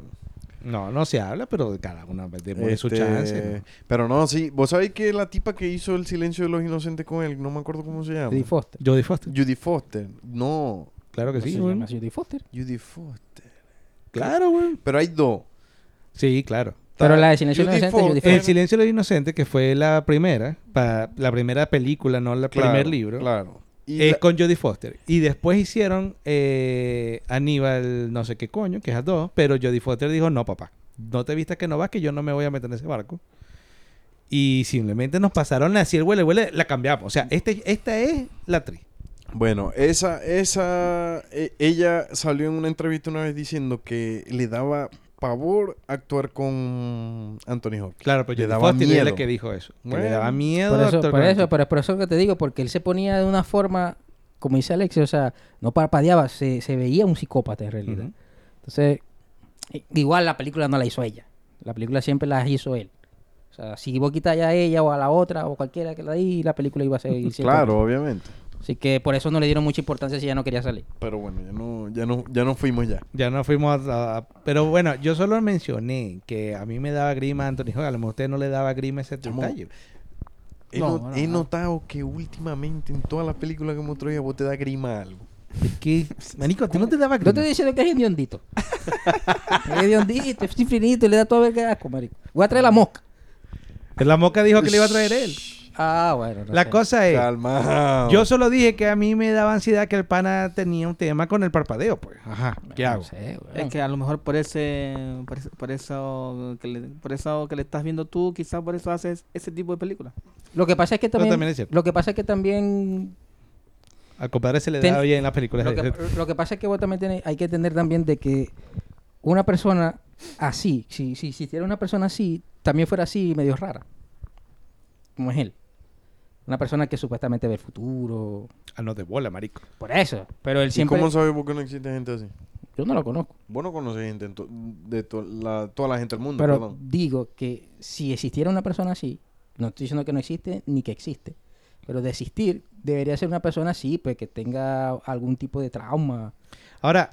No, no se habla, pero cada una su Este, chance. ¿no? Pero no, sí. Vos sabéis que la tipa que hizo el silencio de los inocentes con él, no me acuerdo cómo se llama. Judy Foster. Judy Foster. No, Claro que ¿Cómo sí, se güey. llama? Judy Foster. Judy Foster. Claro, güey. Pero hay dos. Sí, claro. Pero la de Silencio Inocente, Foster. Foster. El silencio de los inocentes, que fue la primera, pa- la primera película, no el Claro, primer libro, Claro. Y es la- con Jodie Foster. Y después hicieron eh, Aníbal, no sé qué coño, que es a dos, pero Jodie Foster dijo, no, papá, no te vistas que no vas, que yo no me voy a meter en ese barco. Y simplemente nos pasaron así el huele, huele, la cambiamos. O sea, este, esta es la actriz. Bueno, esa, esa, e- ella salió en una entrevista una vez diciendo que le daba pavor actuar con Anthony Hopkins. Claro, pero Le daba es miedo. que dijo eso. Que le daba miedo. Por eso, actuar por con eso, Anthony. pero es por eso que te digo, porque él se ponía de una forma, como dice Alexis, o sea, no parpadeaba, se, se veía un psicópata en realidad. Entonces, igual la película no la hizo ella. La película siempre la hizo él. O sea, si vos quitas ya a ella o a la otra o cualquiera que la di, la película iba a seguir siendo. Claro, obviamente. Así que por eso no le dieron mucha importancia si ella no quería salir. Pero bueno, ya no, ya no, ya no fuimos ya. Ya no fuimos a, a- Pero bueno, yo solo mencioné que a mí me daba grima Anthony Hopkins. A lo mejor a usted no le daba grima ese detalle. He, No, no- no, he no. notado que últimamente en todas las películas que hemos traído vos te da grima algo. Es que, manico, ¿a ti no te daba No grima? te estoy diciendo que es hediondito. es hediondito, es infinito y le da todo el que asco, marico. Voy a traer la mosca. La moca dijo que le iba a traer él. Ah, bueno. no La sé. cosa es... Calma. Yo solo dije que a mí me daba ansiedad que el pana tenía un tema con el parpadeo, pues. Ajá. ¿Qué No hago? sé. Es que a lo mejor por ese, por eso, por eso que le, por eso que le estás viendo tú, quizás por eso haces ese tipo de películas. Lo que pasa es que también, también es cierto. lo que pasa es que también Al compadre se le Ten- da bien las películas. lo que, lo que pasa es que vos también tenés- hay que entender también de que una persona así, si si existiera una persona así, también fuera así medio rara. Como es él. Una persona que supuestamente ve el futuro. Ah, no, de bola, marico. Por eso. Pero él ¿Y siempre. cómo sabes por qué no existe gente así? Yo no lo conozco. Vos no conoces gente to- de to- la- toda la gente del mundo, Pero perdón. digo que si existiera una persona así, no estoy diciendo que no existe ni que existe, pero de existir debería ser una persona así, pues que tenga algún tipo de trauma, Ahora,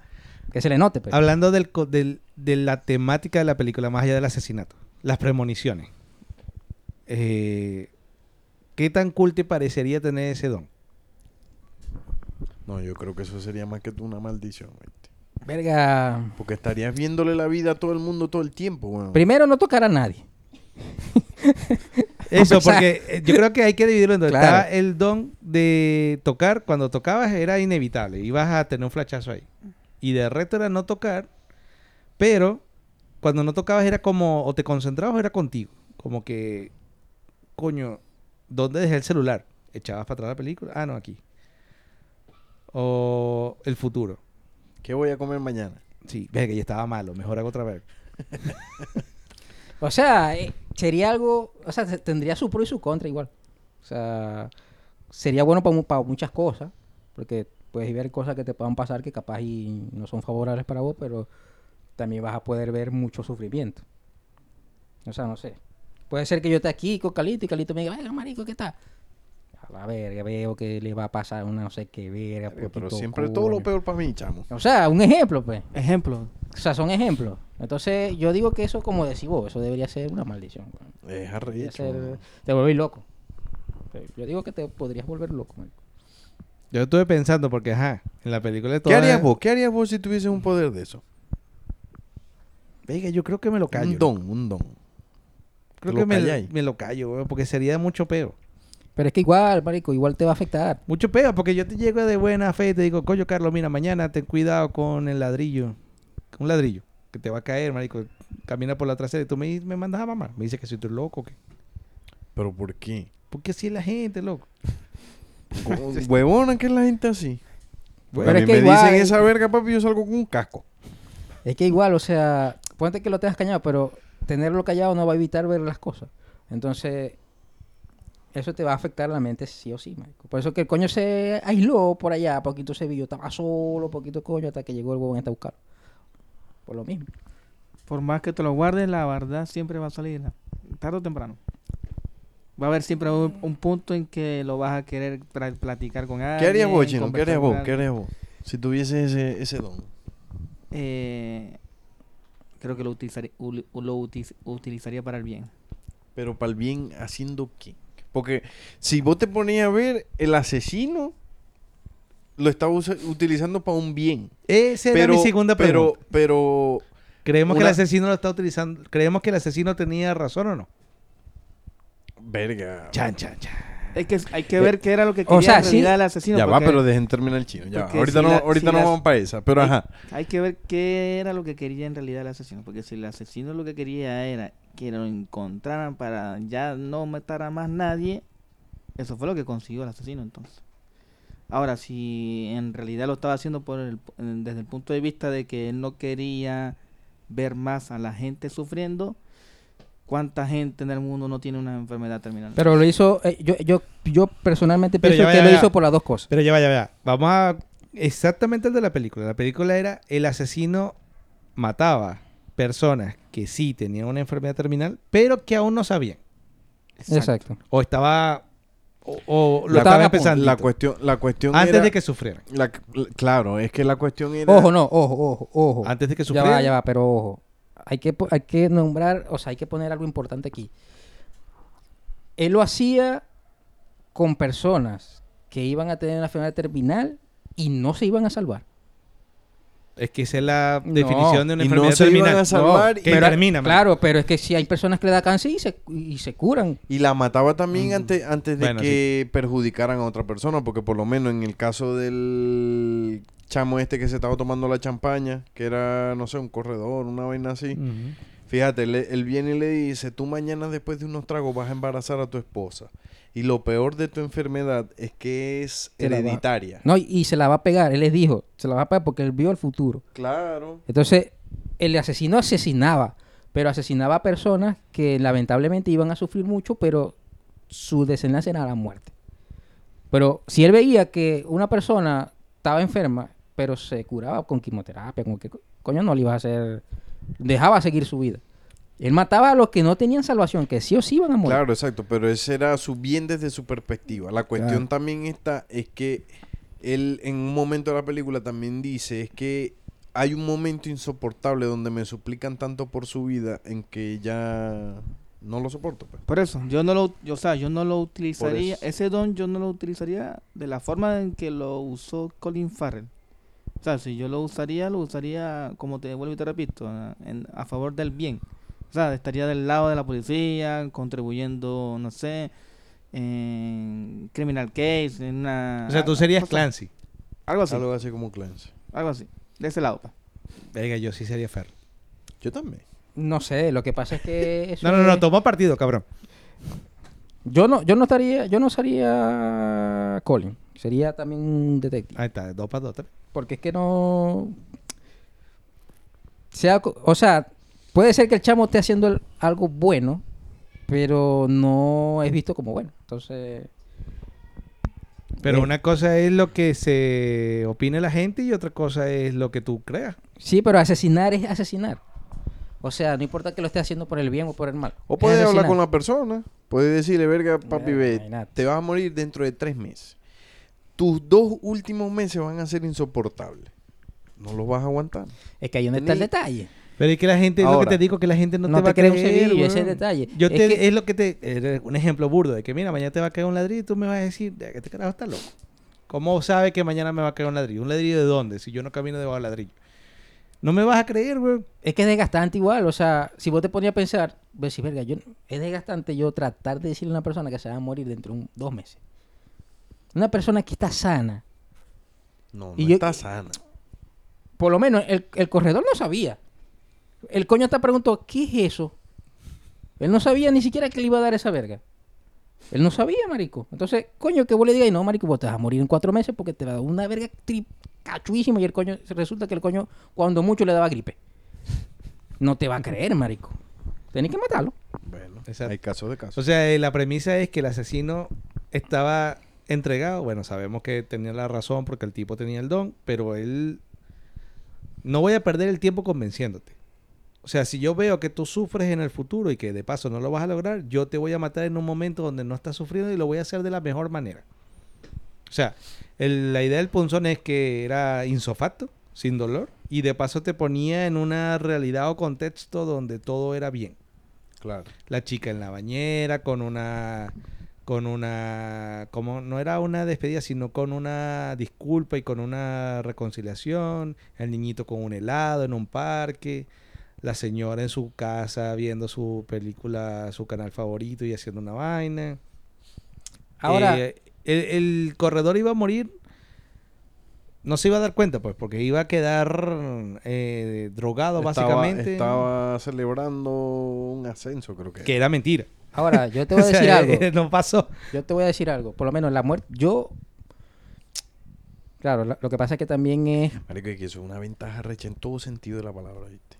que se le note. Pues. hablando del, co- del- de la temática de la película, más allá del asesinato, las premoniciones. Eh, ¿Qué tan cool te parecería tener ese don? No, yo creo que eso sería más que tú una maldición, ¿viste? Verga. Porque estarías viéndole la vida a todo el mundo todo el tiempo. Primero, no tocar a nadie. Eso, [laughs] porque eh, yo creo que hay que dividirlo en dos. Claro. Estaba el don de tocar. Cuando tocabas era inevitable. Ibas a tener un flachazo ahí. Y de resto era no tocar. Pero cuando no tocabas era como... O te concentrabas o era contigo. Como que... Coño, ¿dónde dejé el celular? ¿Echabas para atrás la película? Ah, no, aquí. O el futuro. ¿Qué voy a comer mañana? Sí, ve que ya estaba malo. Mejor hago otra vez. [laughs] O sea, eh, sería algo, o sea, te- tendría su pro y su contra igual. O sea, sería bueno para muchas cosas, porque puedes ver cosas que te puedan pasar que capaz y no son favorables para vos, pero también vas a poder ver mucho sufrimiento. O sea, no sé. Puede ser que yo esté aquí con Calito y Calito me diga, venga, marico, ¿qué tal? A la verga, veo que le va a pasar una no sé qué verga. Pero siempre todo lo peor para mí, chamo. O sea, un ejemplo, pues. Ejemplo. O sea, son ejemplos. Entonces, yo digo que eso, como decís vos, eso debería ser una maldición. Es arrecho. ser- te vuelves loco. Yo digo que te podrías volver loco, marico. Yo estuve pensando porque, ajá, en la película de ¿Qué todas- harías vos? ¿Qué harías vos si tuvieses un poder de eso? Venga, yo creo que me lo callo. Un don, un don. Creo ¿Te que me, lo callo, porque sería mucho peo. Pero es que igual, marico, igual te va a afectar. Mucho peo, porque yo te llego de buena fe y te digo, coño, Carlos, mira, mañana ten cuidado con el ladrillo. Un ladrillo que te va a caer, marico. Camina por la trasera y tú me, me mandas a mamar. Me dices que soy tú loco, ¿qué? ¿Pero por qué? Porque así es la gente, loco. [laughs] Huevona que es la gente así. Pero a mí es que me igual- dicen esa verga, papi, yo salgo con un casco. Es que igual, o sea, ponte que lo tengas callado, pero tenerlo callado no va a evitar ver las cosas. Entonces, eso te va a afectar la mente sí o sí, marico. Por eso que el coño se aisló por allá, poquito se vio, estaba solo, poquito coño, hasta que llegó el huevón este a buscarlo. Por lo mismo. Por más que te lo guardes, la verdad siempre va a salir. Tarde o temprano. Va a haber siempre un, un punto en que lo vas a querer platicar con alguien. ¿Qué harías vos, Chino? ¿Qué harías vos? ¿Qué harías vos? Si tuviese ese, ese don. Eh, creo que lo utilizaría, ul- lo uti- utilizaría para el bien. Pero para el bien, ¿haciendo qué? Porque si vos te ponías a ver, el asesino lo estaba utilizando para un bien. Esa era Pero, mi segunda pero, pregunta. pero, ¿Creemos que el asesino lo está utilizando? ¿Creemos que el asesino tenía razón o no? verga. Chan, chan, chan. Es que hay que ver qué era lo que O quería sea, en realidad sí. el asesino. Ya va, pero dejen terminar el chino. Ya, va. ahorita si no, la- ahorita si no las- vamos para esa, pero Hay- ajá. Hay que ver qué era lo que quería en realidad el asesino. Porque si el asesino lo que quería era que lo encontraran para ya no matar a más nadie, eso fue lo que consiguió el asesino entonces. Ahora, si en realidad lo estaba haciendo por el- desde el punto de vista de que él no quería ver más a la gente sufriendo, ¿cuánta gente en el mundo no tiene una enfermedad terminal? Pero lo hizo, eh, yo, yo, yo personalmente Pero pienso ya que ya lo hizo por las dos cosas. Pero ya va, ya va. Vamos a... Exactamente el de la película. La película era el asesino mataba personas que sí tenían una enfermedad terminal, pero que aún no sabían. Exacto. O estaba... O, o lo La- estaban empezando. La cuestión, la cuestión Antes era- de que sufrieran. la- la- claro, es que la cuestión era... Ojo, no, ojo, ojo, ojo. Antes de que Ya sufrieran. va, ya va, pero ojo. Hay que, hay que nombrar, o sea, hay que poner algo importante aquí. Él lo hacía con personas que iban a tener una enfermedad terminal y no se iban a salvar. Es que esa es la No, definición de una y no enfermedad se iban terminal. a salvar y, Pero- termina, man. Claro, pero es que si hay personas que le da cáncer y se, y se curan. y la mataba también Mm. antes, antes de Bueno, que perjudicaran a otra persona, porque por lo menos en el caso del chamo este que se estaba tomando la champaña, que era, no sé, un corredor, una vaina así. Fíjate, él, él viene y le dice, tú mañana después de unos tragos vas a embarazar a tu esposa. Y lo peor de tu enfermedad es que es hereditaria. No, y, y se la va a pegar. Él les dijo, se la va a pegar porque él vio el futuro. Claro. Entonces, el asesino asesinaba, pero asesinaba a personas que lamentablemente iban a sufrir mucho, pero su desenlace era la muerte. Pero si él veía que una persona estaba enferma, pero se curaba con quimioterapia, con que coño no le iba a hacer, dejaba seguir su vida. Él mataba a los que no tenían salvación, que sí o sí iban a morir. Claro, exacto, pero ese era su bien desde su perspectiva. La cuestión Claro. también está, es que él en un momento de la película también dice, es que hay un momento insoportable donde me suplican tanto por su vida en que ya no lo soporto. pues. Por eso, yo no lo, yo, o sea, yo no lo utilizaría, ese don yo no lo utilizaría de la forma en que lo usó Colin Farrell. O sea, si yo lo usaría, lo usaría, como te vuelvo y te repito, a, en- a favor del bien. O sea, estaría del lado de la policía, contribuyendo, no sé, en criminal case, en una... O sea, tú serías cosa- Clancy. Algo así, Algo así como Clancy. algo así. De ese lado. pues. Venga, yo sí sería Fer. Yo también. No sé, lo que pasa es que [laughs] eso No, no, no, es- tomó partido, cabrón. Yo no, yo no estaría, yo no sería Colin, sería también un detective. Ahí está, dos para dos, tres. Porque es que no. Sea, o sea, puede ser que el chamo esté haciendo el- algo bueno, pero no es visto como bueno. Entonces. Pero Eh. una cosa es lo que se opine la gente y otra cosa es lo que tú creas. Sí, pero asesinar es asesinar. O sea, no importa que lo esté haciendo por el bien o por el mal. O Es puedes hablar con la persona. Puedes decirle, verga, papi, ve, te vas a morir dentro de tres meses. Tus dos últimos meses van a ser insoportables. No los vas a aguantar. Es que ahí donde está el detalle. Pero es que la gente, es lo que te digo, que la gente no, no te va te a cree un creer. cerillo, ese es el weón. detalle. Yo Es te, que- es lo que te, eh, un ejemplo burdo de que mira, mañana te va a caer un ladrillo y tú me vas a decir, "Ya, que este carajo está loco. ¿Cómo sabe que mañana me va a caer un ladrillo? ¿Un ladrillo de dónde? Si yo no camino debajo del ladrillo. No me vas a creer, güey. Es que es desgastante igual, o sea, si vos te ponías a pensar, ves si verga, yo, es desgastante yo tratar de decirle a una persona que se va a morir dentro de un- dos meses. Una persona que está sana, No, no Y yo- está sana. por lo menos el, el corredor no sabía. El coño hasta preguntó, ¿qué es eso? Él no sabía ni siquiera que le iba a dar esa verga. Él no sabía, marico. Entonces, coño, que vos le digas, no, marico, vos te vas a morir en cuatro meses porque te va a dar una verga tri- cachuísima y el coño, resulta que el coño, cuando mucho le daba gripe. No te va a creer, marico. Tenés que matarlo. Bueno, Exacto. hay casos de casos. O sea, eh, la premisa es que el asesino estaba entregado. Bueno, sabemos que tenía la razón porque el tipo tenía el don, pero él... No voy a perder el tiempo convenciéndote. O sea, si yo veo que tú sufres en el futuro y que de paso no lo vas a lograr, yo te voy a matar en un momento donde no estás sufriendo y lo voy a hacer de la mejor manera. O sea, el- la idea del punzón es que era insofacto, sin dolor, y de paso te ponía en una realidad o contexto donde todo era bien claro. la chica en la bañera con una con una como no era una despedida sino con una disculpa y con una reconciliación el niñito con un helado en un parque la señora en su casa viendo su película su canal favorito y haciendo una vaina. Ahora, Eh, el, el corredor iba a morir no se iba a dar cuenta pues porque iba a quedar eh, drogado Estaba- básicamente Estaba celebrando un ascenso, creo que. que era mentira ahora, yo te [laughs] voy a O sea, decir algo. eh, [laughs] no pasó Yo te voy a decir algo. Por lo menos la muerte. Yo. Claro, la- lo que pasa es que también es. Marico, es que eso es una ventaja recha en todo sentido de la palabra, ¿viste?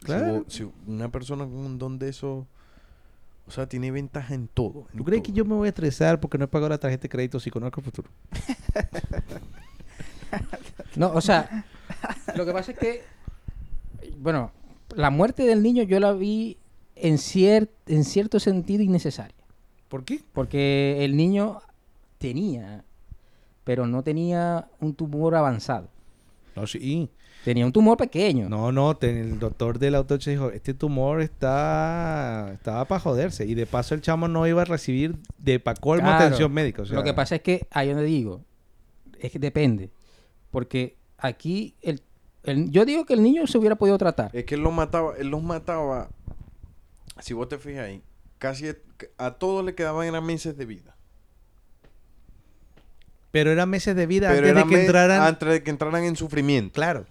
Si Claro. vos- Si, una persona con un don de eso, o sea, tiene ventaja en todo. en ¿Tú crees que yo me voy a estresar porque no he pagado la tarjeta de crédito si conozco el futuro? [laughs] No, o sea. lo que pasa es que. Bueno, la muerte del niño yo la vi en, cier- en cierto sentido innecesaria. ¿Por qué? Porque el niño tenía. Pero no tenía un tumor avanzado. No, sí. Tenía un tumor pequeño. No, no, el doctor de la autopsia dijo, este tumor está estaba para joderse. Y de paso el chamo no iba a recibir de pa' colmo Claro. atención médica. o sea, Lo que pasa es que ahí donde digo, es que depende. Porque aquí, el, el- yo digo que el niño se hubiera podido tratar. Es que él los mataba, él los mataba, si vos te fijas ahí, casi a todos le quedaban eran meses de vida. Pero eran meses de vida Pero antes de que entraran... antes de que entraran en sufrimiento. Claro.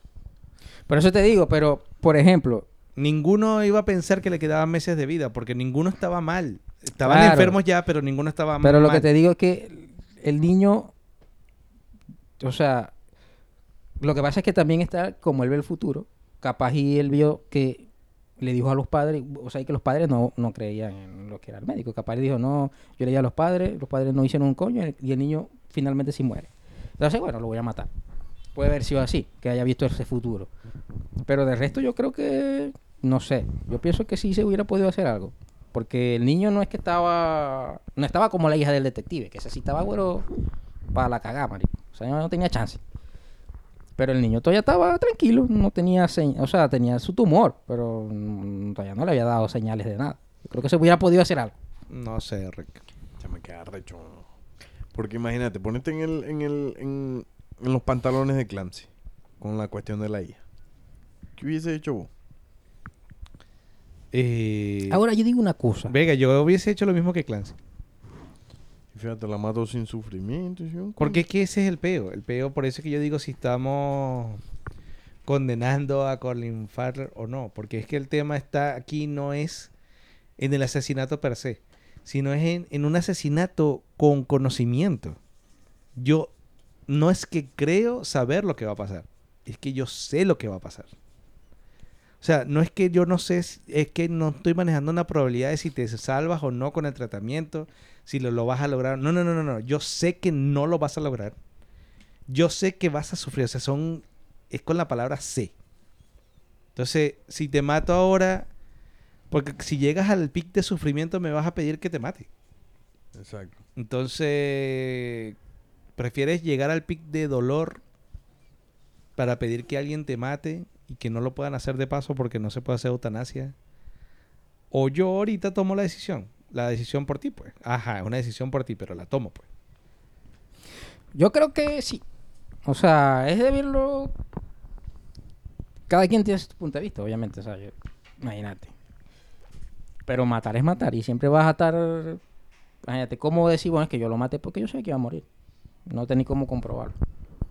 Por eso te digo, pero, por ejemplo, Ninguno iba a pensar que le quedaban meses de vida porque ninguno estaba mal. Estaban Claro. enfermos ya, pero ninguno estaba mal. pero lo que te digo es que el niño, o sea, lo que pasa es que también está, como él ve el futuro, capaz y él vio que le dijo a los padres, o sea, que los padres no, no creían en lo que era el médico. Capaz le dijo, no, yo le dije a los padres, los padres no hicieron un coño y el niño finalmente sí muere. Entonces, bueno, lo voy a matar. Puede haber sido así, que haya visto ese futuro. Pero de resto yo creo que, no sé, yo pienso que sí se hubiera podido hacer algo. Porque el niño no es que estaba, no estaba como la hija del detective, que esa sí estaba, bueno, para la cagada, marico. O sea, no tenía chance. Pero el niño todavía estaba tranquilo, no tenía señas, o sea, tenía su tumor, pero mm, todavía no le había dado señales de nada. Yo creo que se hubiera podido hacer algo. No sé, Rick. Ya me queda recho. Porque imagínate, ponete en el, en el, en, en los pantalones de Clancy. Con la cuestión de la hija. ¿Qué hubiese hecho vos? Eh, Ahora yo digo una cosa. Venga, yo hubiese hecho lo mismo que Clancy. Fíjate, la mató sin sufrimiento. Porque es que ese es el peo. El peo, por eso es que yo digo si estamos condenando a Colin Farrell o no. Porque es que el tema está aquí no es en el asesinato per se, sino es en, en un asesinato con conocimiento. Yo no es que creo saber lo que va a pasar, es que yo sé lo que va a pasar. O sea, no es que yo no sé, es que no estoy manejando una probabilidad de si te salvas o no con el tratamiento, si lo, lo vas a lograr. No, no, no, no, no. Yo sé que no lo vas a lograr. Yo sé que vas a sufrir. O sea, son. Es con la palabra sé. Entonces, si te mato ahora. Porque si llegas al pic de sufrimiento, me vas a pedir que te mate. Exacto. Entonces, ¿prefieres llegar al pic de dolor para pedir que alguien te mate y que no lo puedan hacer de paso porque no se puede hacer eutanasia? O yo ahorita tomo la decisión. La decisión por ti, pues. Ajá, es una decisión por ti, pero la tomo, pues. Yo creo que sí. O sea, es de verlo. Cada quien tiene su punto de vista, obviamente. Yo- imagínate. Pero matar es matar y siempre vas a estar. Imagínate, ¿cómo decir, bueno, es que yo lo maté porque yo sé que iba a morir? No tenés cómo comprobarlo.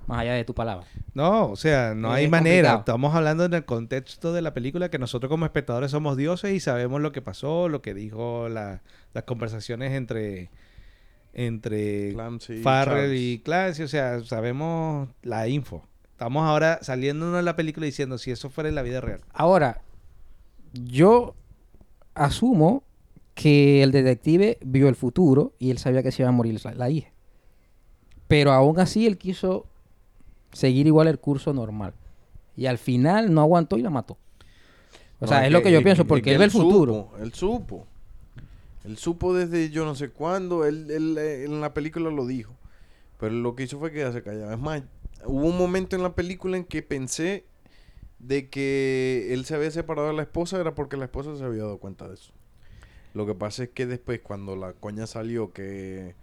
Más allá de tu palabra. No, o sea, no Es hay manera. complicado. Estamos hablando en el contexto de la película que nosotros como espectadores somos dioses y sabemos lo que pasó, lo que dijo la- las conversaciones entre entre Clancy, Farrell Charles. y Clancy, o sea, sabemos la info. Estamos ahora saliéndonos de la película diciendo si eso fuera en la vida real. Ahora, yo asumo que el detective vio el futuro y él sabía que se iba a morir la, la hija. Pero aún así él quiso seguir igual el curso normal. Y al final no aguantó y la mató. O No, sea, es lo que yo pienso, porque él ve el futuro. Supo, él supo. Él supo desde yo no sé cuándo. Él, él, eh, en la película lo dijo. Pero lo que hizo fue quedarse callado. Es más, hubo un momento en la película en que pensé de que él se había separado de la esposa era porque la esposa se había dado cuenta de eso. Lo que pasa es que después cuando la coña salió que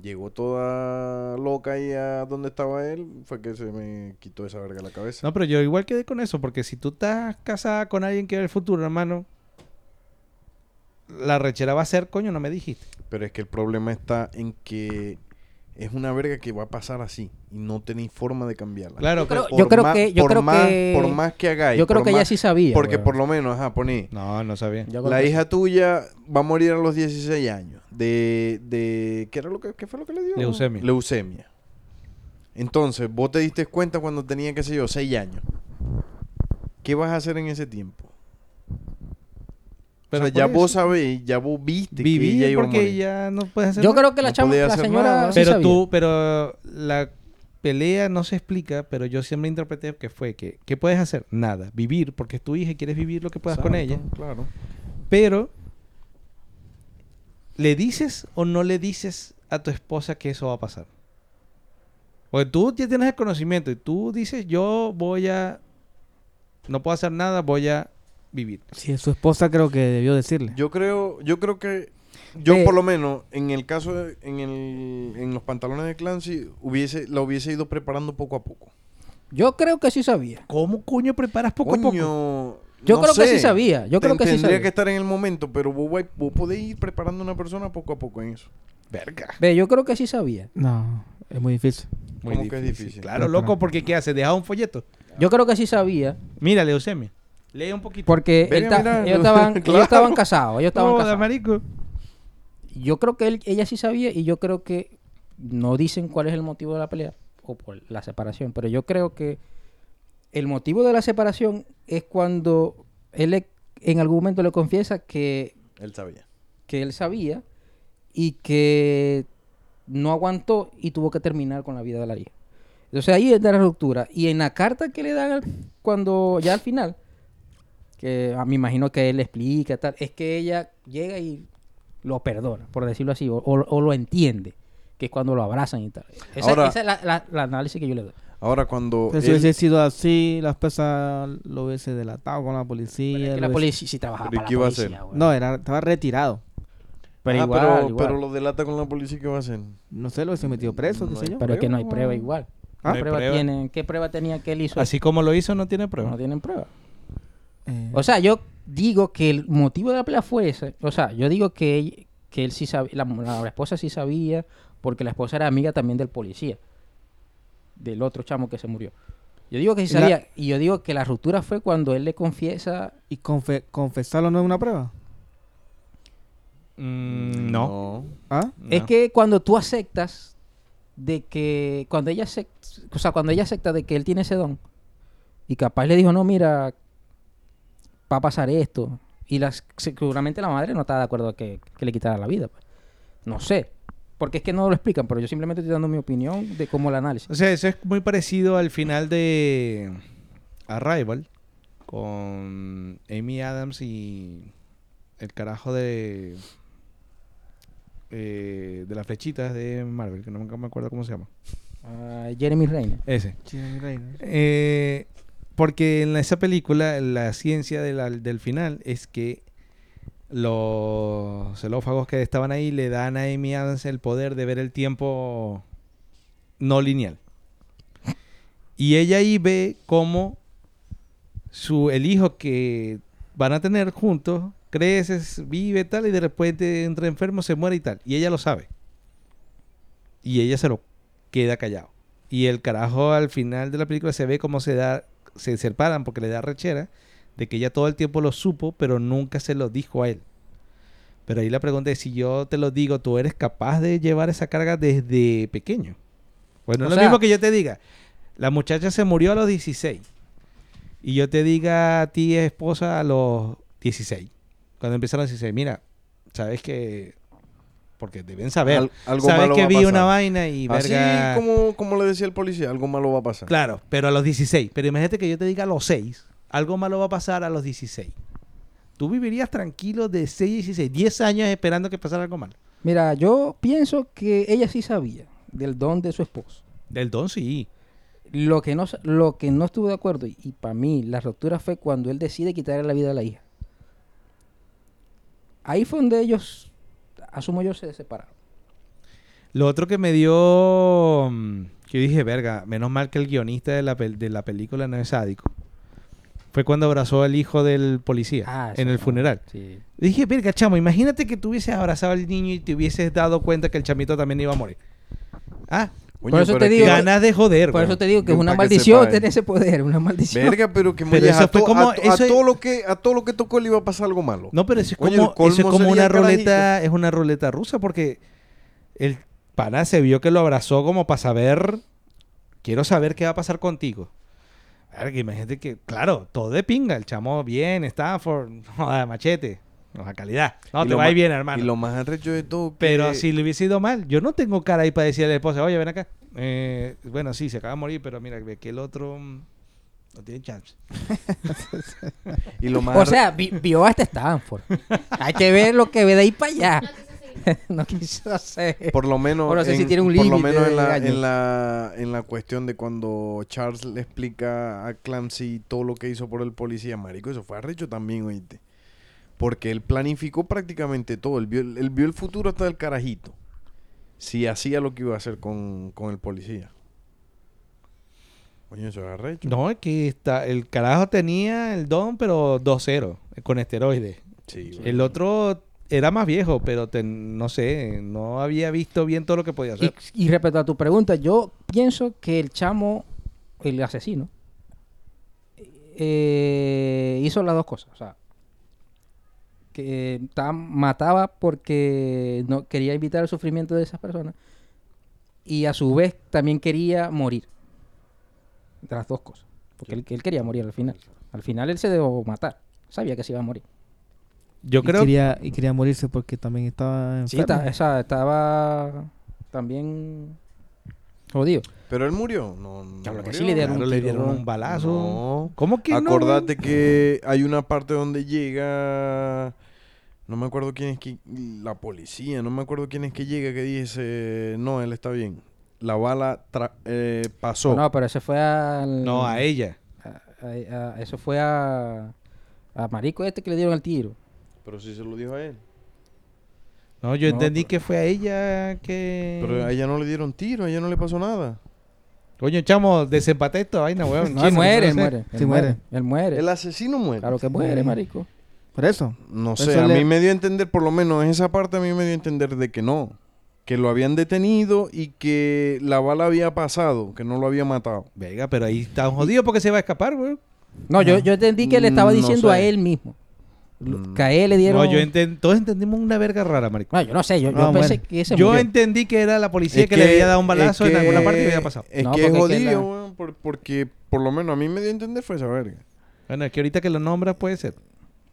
llegó toda loca ahí a donde estaba él, fue que se me quitó esa verga la cabeza. No, pero yo igual quedé con eso, porque si tú estás casada con alguien que ve el futuro, hermano, la rechera va a ser, coño, no me dijiste. Pero es que el problema está en que es una verga que va a pasar así y no tenéis forma de cambiarla. Claro, Yo creo- pero- yo creo ma- que- yo por creo más, que- por más que hagáis. Yo creo que ella sí sabía. Porque weón. por lo menos, ajá, poní. No, no sabía. La hija sí. tuya va a morir a los 16 años. De, de ¿qué era lo que qué fue lo que le dio? Leucemia. Leucemia. Entonces, vos te diste cuenta cuando tenía, qué sé yo, 6 años. ¿Qué vas a hacer en ese tiempo? Pero o sea, ya vos eso, sabéis, ya vos viste que viví ella iba a porque morir. ya no puedes hacer Yo nada. creo que la, No chama, podía la hacer señora sí pero sabía. tú, pero la pelea no se explica, pero yo siempre interpreté que fue que, ¿qué puedes hacer? Nada, vivir, porque es tu hija y quieres vivir lo que puedas con ella. Claro. Pero, ¿le dices o no le dices a tu esposa que eso va a pasar? Porque tú ya tienes el conocimiento y tú dices, yo voy a... No puedo hacer nada, voy a vivir. Si es su esposa, creo que debió decirle. Yo creo, yo creo que yo Ve- por lo menos en el caso de- en el en los pantalones de Clancy hubiese la hubiese ido preparando poco a poco. Yo creo que sí sabía. ¿Cómo coño preparas poco a poco? Yo no creo que sí sabía. Yo creo que sí tendría sabía. que estar en el momento, pero vos, vos podés ir preparando a una persona poco a poco en eso. Verga. Ve, yo creo que sí sabía. No, es muy difícil. ¿Cómo que es difícil? Claro, Pero loco, porque ¿qué hace? Deja un folleto. Yo creo que sí sabía. Mira, leucemia. Lee un poquito. Porque Verga, él ta- mira, ellos, estaban, [laughs] claro. ellos estaban casados. Ellos estaban Joda, casados. marico. Yo creo que él, ella sí sabía y yo creo que no dicen cuál es el motivo de la pelea o por la separación, pero yo creo que el motivo de la separación es cuando él le- en algún momento le confiesa que, Él sabía. que él sabía y que no aguantó y tuvo que terminar con la vida de la hija. Entonces ahí es de la ruptura. Y en la carta que le dan al- cuando ya al final, que ah, me imagino que él le explica tal, es que ella llega y lo perdona, por decirlo así, o, o- o lo entiende, que es cuando lo abrazan y tal. Esa, Ahora- esa es la, la- la análisis que yo le doy. Ahora cuando Pero si él- hubiese sido así, la esposa lo hubiese delatado con la policía. Pero es que lo la hubiese- policía sí trabajaba Pero ¿y para qué la iba a policía, güey. No, era, estaba retirado. pero, Ah, igual, pero, igual. pero lo delata con la policía ¿qué va a hacer? No sé, lo hubiese metido preso, qué No sé hay yo. Pero es que no hay prueba, igual. No ¿Qué, hay prueba prueba. tienen? ¿Qué prueba tenía que él hizo? Así como lo hizo, no tiene prueba. No tienen prueba. Eh, O sea, yo digo que el motivo de la pelea fue ese. O sea, yo digo que, ell- que él sí sabía, la, la esposa sí sabía, porque la esposa era amiga también del policía, del otro chamo que se murió. Yo digo que sí la- sabía, y yo digo que la ruptura fue cuando él le confiesa ¿Y confe- confesarlo no es una prueba? Mm, no. ¿Ah? Es No. que cuando tú aceptas de que cuando ella acepta, o sea, cuando ella acepta de que él tiene ese don y capaz le dijo, "No, mira, va a pasar esto." Y las, seguramente la madre no está de acuerdo a que, que le quitara la vida. pues. No sé. Porque es que no lo explican, pero yo simplemente estoy dando mi opinión de cómo el análisis. O sea, eso es muy parecido al final de Arrival con Amy Adams y el carajo de eh, de las flechitas de Marvel, que no me acuerdo cómo se llama. Ah, Jeremy Renner. Ese. Jeremy Renner. Eh, porque en esa película la ciencia del final es que los celófagos que estaban ahí le dan a Amy Adams el poder de ver el tiempo no lineal. Y ella ahí ve cómo su, el hijo que van a tener juntos crece, vive tal y de repente entra enfermo, se muere y tal. Y ella lo sabe. Y ella se lo queda callado. Y el carajo al final de la película se ve cómo se da, se separan porque le da rechera de que ella todo el tiempo lo supo, pero nunca se lo dijo a él. Pero ahí la pregunta es si yo te lo digo, ¿tú eres capaz de llevar esa carga desde pequeño? Bueno, O es lo mismo que yo te diga, la muchacha se murió a los 16 y yo te diga a ti esposa a los 16. Cuando empezaron a los 16, mira, sabes que porque deben saber. Al- algo sabes malo que va a vi pasar. una vaina y Así verga. como, como le decía el policía, algo malo va a pasar. Claro, pero a los 16. Pero imagínate que yo te diga a los 6. Algo malo va a pasar a los 16. Tú vivirías tranquilo de 6 a 16. 10 años esperando que pasara algo malo. Mira, yo pienso que ella sí sabía del don de su esposo. Del don sí. Lo que no, lo que no estuve de acuerdo, y, para mí la ruptura fue cuando él decide quitarle la vida a la hija. Ahí fue donde ellos, asumo yo, se separaron. Lo otro que me dio... mm, Que yo dije, verga, menos mal que el guionista de la, de la película no es sádico. Fue cuando abrazó al hijo del policía Ah, en el funeral. Sí. Dije, verga, chamo, imagínate que tú hubieses abrazado al niño y te hubieses dado cuenta que el chamito también iba a morir. Ah, Coño, Por eso pero te digo- ganas de joder. Por eso te digo que es una maldición eh. tener ese poder, una maldición. Verga, pero que Pero molleja, eso fue como- a eso todo lo que a todo lo que tocó le iba a pasar algo malo. No, pero eso es Coño, como, eso es como una ruleta, es una ruleta rusa porque el pana se vio que lo abrazó como para saber, quiero saber qué va a pasar contigo. Verga, imagínate que, claro, todo de pinga, el chamo bien, Stanford, [laughs] joda, machete, la calidad. No, Y te va a ir ma- bien, hermano. Y lo más arrecho de todo que- Pero si le hubiese ido mal, yo no tengo cara ahí para decirle a la esposa, oye, ven acá. Eh, bueno, sí, se acaba de morir, pero mira, ve que el otro mm, no tiene chance. [laughs] y lo más O sea, vi- vio hasta Stanford. Hay que ver lo que ve de ahí para allá. no quiso [laughs] hacer. por lo menos O no sé si en- tiene un por lo menos en la, en la en la cuestión de cuando Charles le explica a Clancy todo lo que hizo por el policía, marico, eso fue arrecho también, oíste. Porque él planificó prácticamente todo, él vio, él vio el futuro hasta del carajito. Si hacía lo que iba a hacer con, con el policía. Coño, eso es arrecho. No, es que está, el carajo tenía el don, pero 2-0, con esteroides. Sí. El otro era más viejo, pero te- no sé, no había visto bien todo lo que podía Y, hacer. y respecto a tu pregunta, yo pienso que el chamo, el asesino, eh, hizo las dos cosas. O sea, que estaba- mataba porque no quería evitar el sufrimiento de esas personas y a su vez también quería morir. De las dos cosas. Porque él, él quería morir al final. Al final él se dejó matar. Sabía que se iba a morir. Yo y, creo quería, y quería morirse porque también estaba Sí, enfermo. está- esa- estaba también jodido. Pero él murió. No, no Claro que murió. sí, le dieron Claro, un le dieron un balazo. No. ¿Cómo que no? Acordate que hay una parte donde llega. No me acuerdo quién es que. La policía, no me acuerdo quién es que llega que dice. No, él está bien. La bala tra- eh, pasó. No, pero ese fue al... No, a ella. a- a- a- eso fue a... A Marico este que le dieron el tiro. Pero sí se lo dijo a él. No, yo No, entendí pero- que fue a ella que... Pero a ella no le dieron tiro, a ella no le pasó nada. Coño, chamo, desempaté esta vaina, weón. No, él muere, él muere. Sí, él muere. Él muere. El asesino muere. Claro que muere, marico. Por eso. No sé, a le- mí me dio a entender, por lo menos en esa parte a mí me dio a entender de que no. Que lo habían detenido y que la bala había pasado, que no lo había matado. Venga, pero ahí está jodido porque se va a escapar, güey. No, yo, yo entendí que le estaba No diciendo a él mismo. Mm. Que a él le dieron... No, yo enten- todos entendimos una verga rara, marico. No, yo no sé, yo, pensé bueno. que ese Yo murió. entendí que era la policía Es que, le había dado un es balazo en alguna parte y había pasado. Es No, que es porque es jodido, la- por- porque por lo menos a mí me dio a entender fue esa verga. Bueno, es que ahorita que lo nombras puede ser.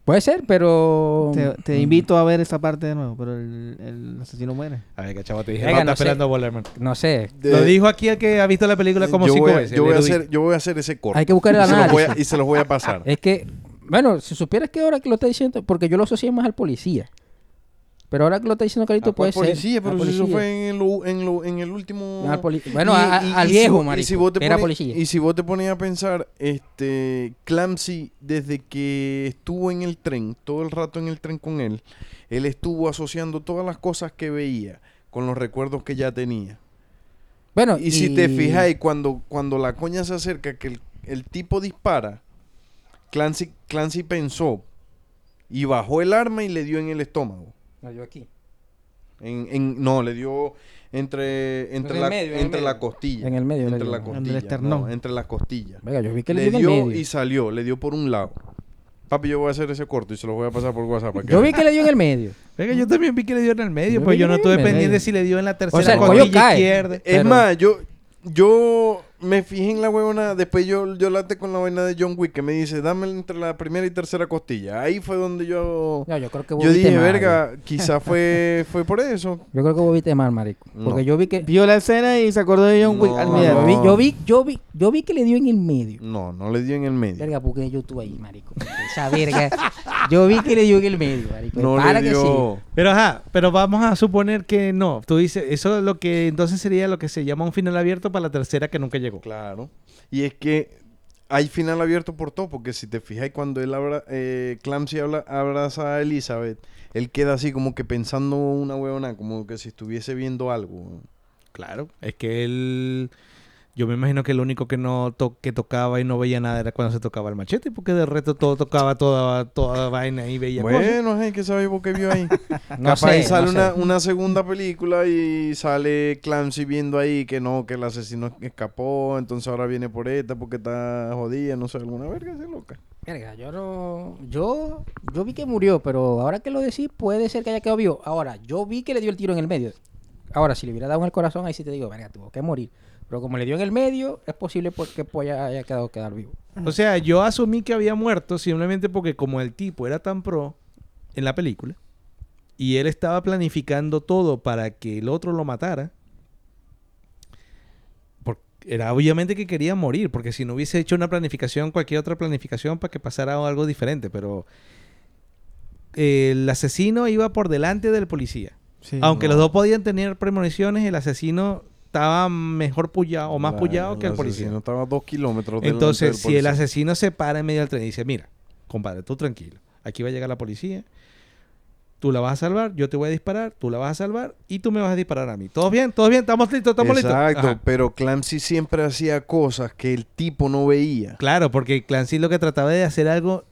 Puede ser, pero... Te, Mm. te invito a ver esa parte de nuevo, pero el, el asesino muere. A ver, que chavo, te dije, Venga, no, está esperando hermano. No sé. Lo dijo aquí el que ha visto la película como yo cinco voy veces. yo voy a hacer, yo voy a hacer ese corte. Hay que buscar el y se, los voy a, análisis. y se los voy a pasar. Es que, bueno, si supieras que ahora que lo está diciendo, porque yo lo asocié más al policía. Pero ahora que lo está diciendo Carito, ¿A cuál puede policía? ser. Pero al si eso policía. fue en el, en, lo- en el último... Al bueno, a- al viejo, marico, si vos te que era policía. Y si vos te ponías a pensar, este, Clancy, desde que estuvo en el tren, todo el rato en el tren con él, él estuvo asociando todas las cosas que veía con los recuerdos que ya tenía. Bueno, Y, si te fijáis, cuando, cuando la coña se acerca, que el, el tipo dispara, Clancy, Clancy pensó y bajó el arma y le dio en el estómago. No, yo aquí. En, en- no, le dio entre, entre, en la, medio, en entre la costilla. En el medio Entre la En el costilla. esternón. no, entre las costillas. Venga, yo vi que le, Le dio en el medio. y salió, le dio por un lado. Papi, yo voy a hacer ese corto y se lo voy a pasar por WhatsApp. para que Yo vi que le dio en el medio. Venga, yo también vi que le dio en el medio, Yo pues yo que no le estuve dio en el pendiente si le dio en la tercera sea, el costilla cae. izquierda. Es Pero- más, yo, yo me fijé en la huevona, después yo, yo late con la vaina de John Wick que me dice, dame entre la primera y tercera costilla. Ahí fue donde yo... No, yo creo que vos Yo viste dije, mal, verga, [laughs] quizá fue, fue por eso. Yo creo que vos viste mal, marico. No. Porque yo vi que... Vio la escena y se acordó de John Wick al No, miedo. yo, vi, yo, vi, yo, vi, yo vi que le dio en el medio. No, no le dio en el medio. Verga, porque yo estuve ahí, marico. Esa verga. [laughs] Yo vi que le dio en el medio, marico. No Para le que sí. Pero ajá, pero vamos a suponer que no. Tú dices, eso es lo que entonces sería lo que se llama un final abierto para la tercera que nunca llegó. Claro. Y es que hay final abierto por todo, porque si te fijas cuando él abra, eh, Clancy habla- abraza a Elizabeth, él queda así como que pensando una huevona, como que si estuviese viendo algo. Claro. Es que él. Yo me imagino que lo único que no to- que tocaba y no veía nada era cuando se tocaba el machete, porque de resto todo tocaba toda, toda vaina y veía cosas. Bueno, hey, ¿qué sabes vos que vio ahí? [laughs] No Capaz sé, sale no sé. una, una segunda película y sale Clancy viendo ahí que no, que el asesino escapó, entonces ahora viene por esta porque está jodida, no sé, alguna verga así loca. Verga, yo no... Yo, yo vi que murió, pero ahora que lo decís, puede ser que haya quedado vivo. Ahora, yo vi que le dio el tiro en el medio. Ahora, si le hubiera dado en el corazón, ahí sí te digo, verga, tuvo que morir. Pero como le dio en el medio, es posible porque pues, haya, haya quedado quedar vivo. O sea, yo asumí que había muerto simplemente porque como el tipo era tan pro en la película y él estaba planificando todo para que el otro lo matara, era obviamente que quería morir, porque si no hubiese hecho una planificación, cualquier otra planificación para que pasara algo diferente, pero el asesino iba por delante del policía. Sí. Aunque no. los dos podían tener premoniciones, el asesino estaba mejor pullado o más La- pullado que el policía. asesino estaba a dos kilómetros Entonces, si el asesino se para en medio del tren y dice, mira, compadre, tú tranquilo, aquí va a llegar la policía, tú la vas a salvar, yo te voy a disparar, tú la vas a salvar y tú me vas a disparar a mí. ¿Todos bien? ¿Todos bien? ¿Estamos listos? ¿Estamos Exacto, listos? Ajá. pero Clancy siempre hacía cosas que el tipo no veía. Claro, porque Clancy lo que trataba de hacer algo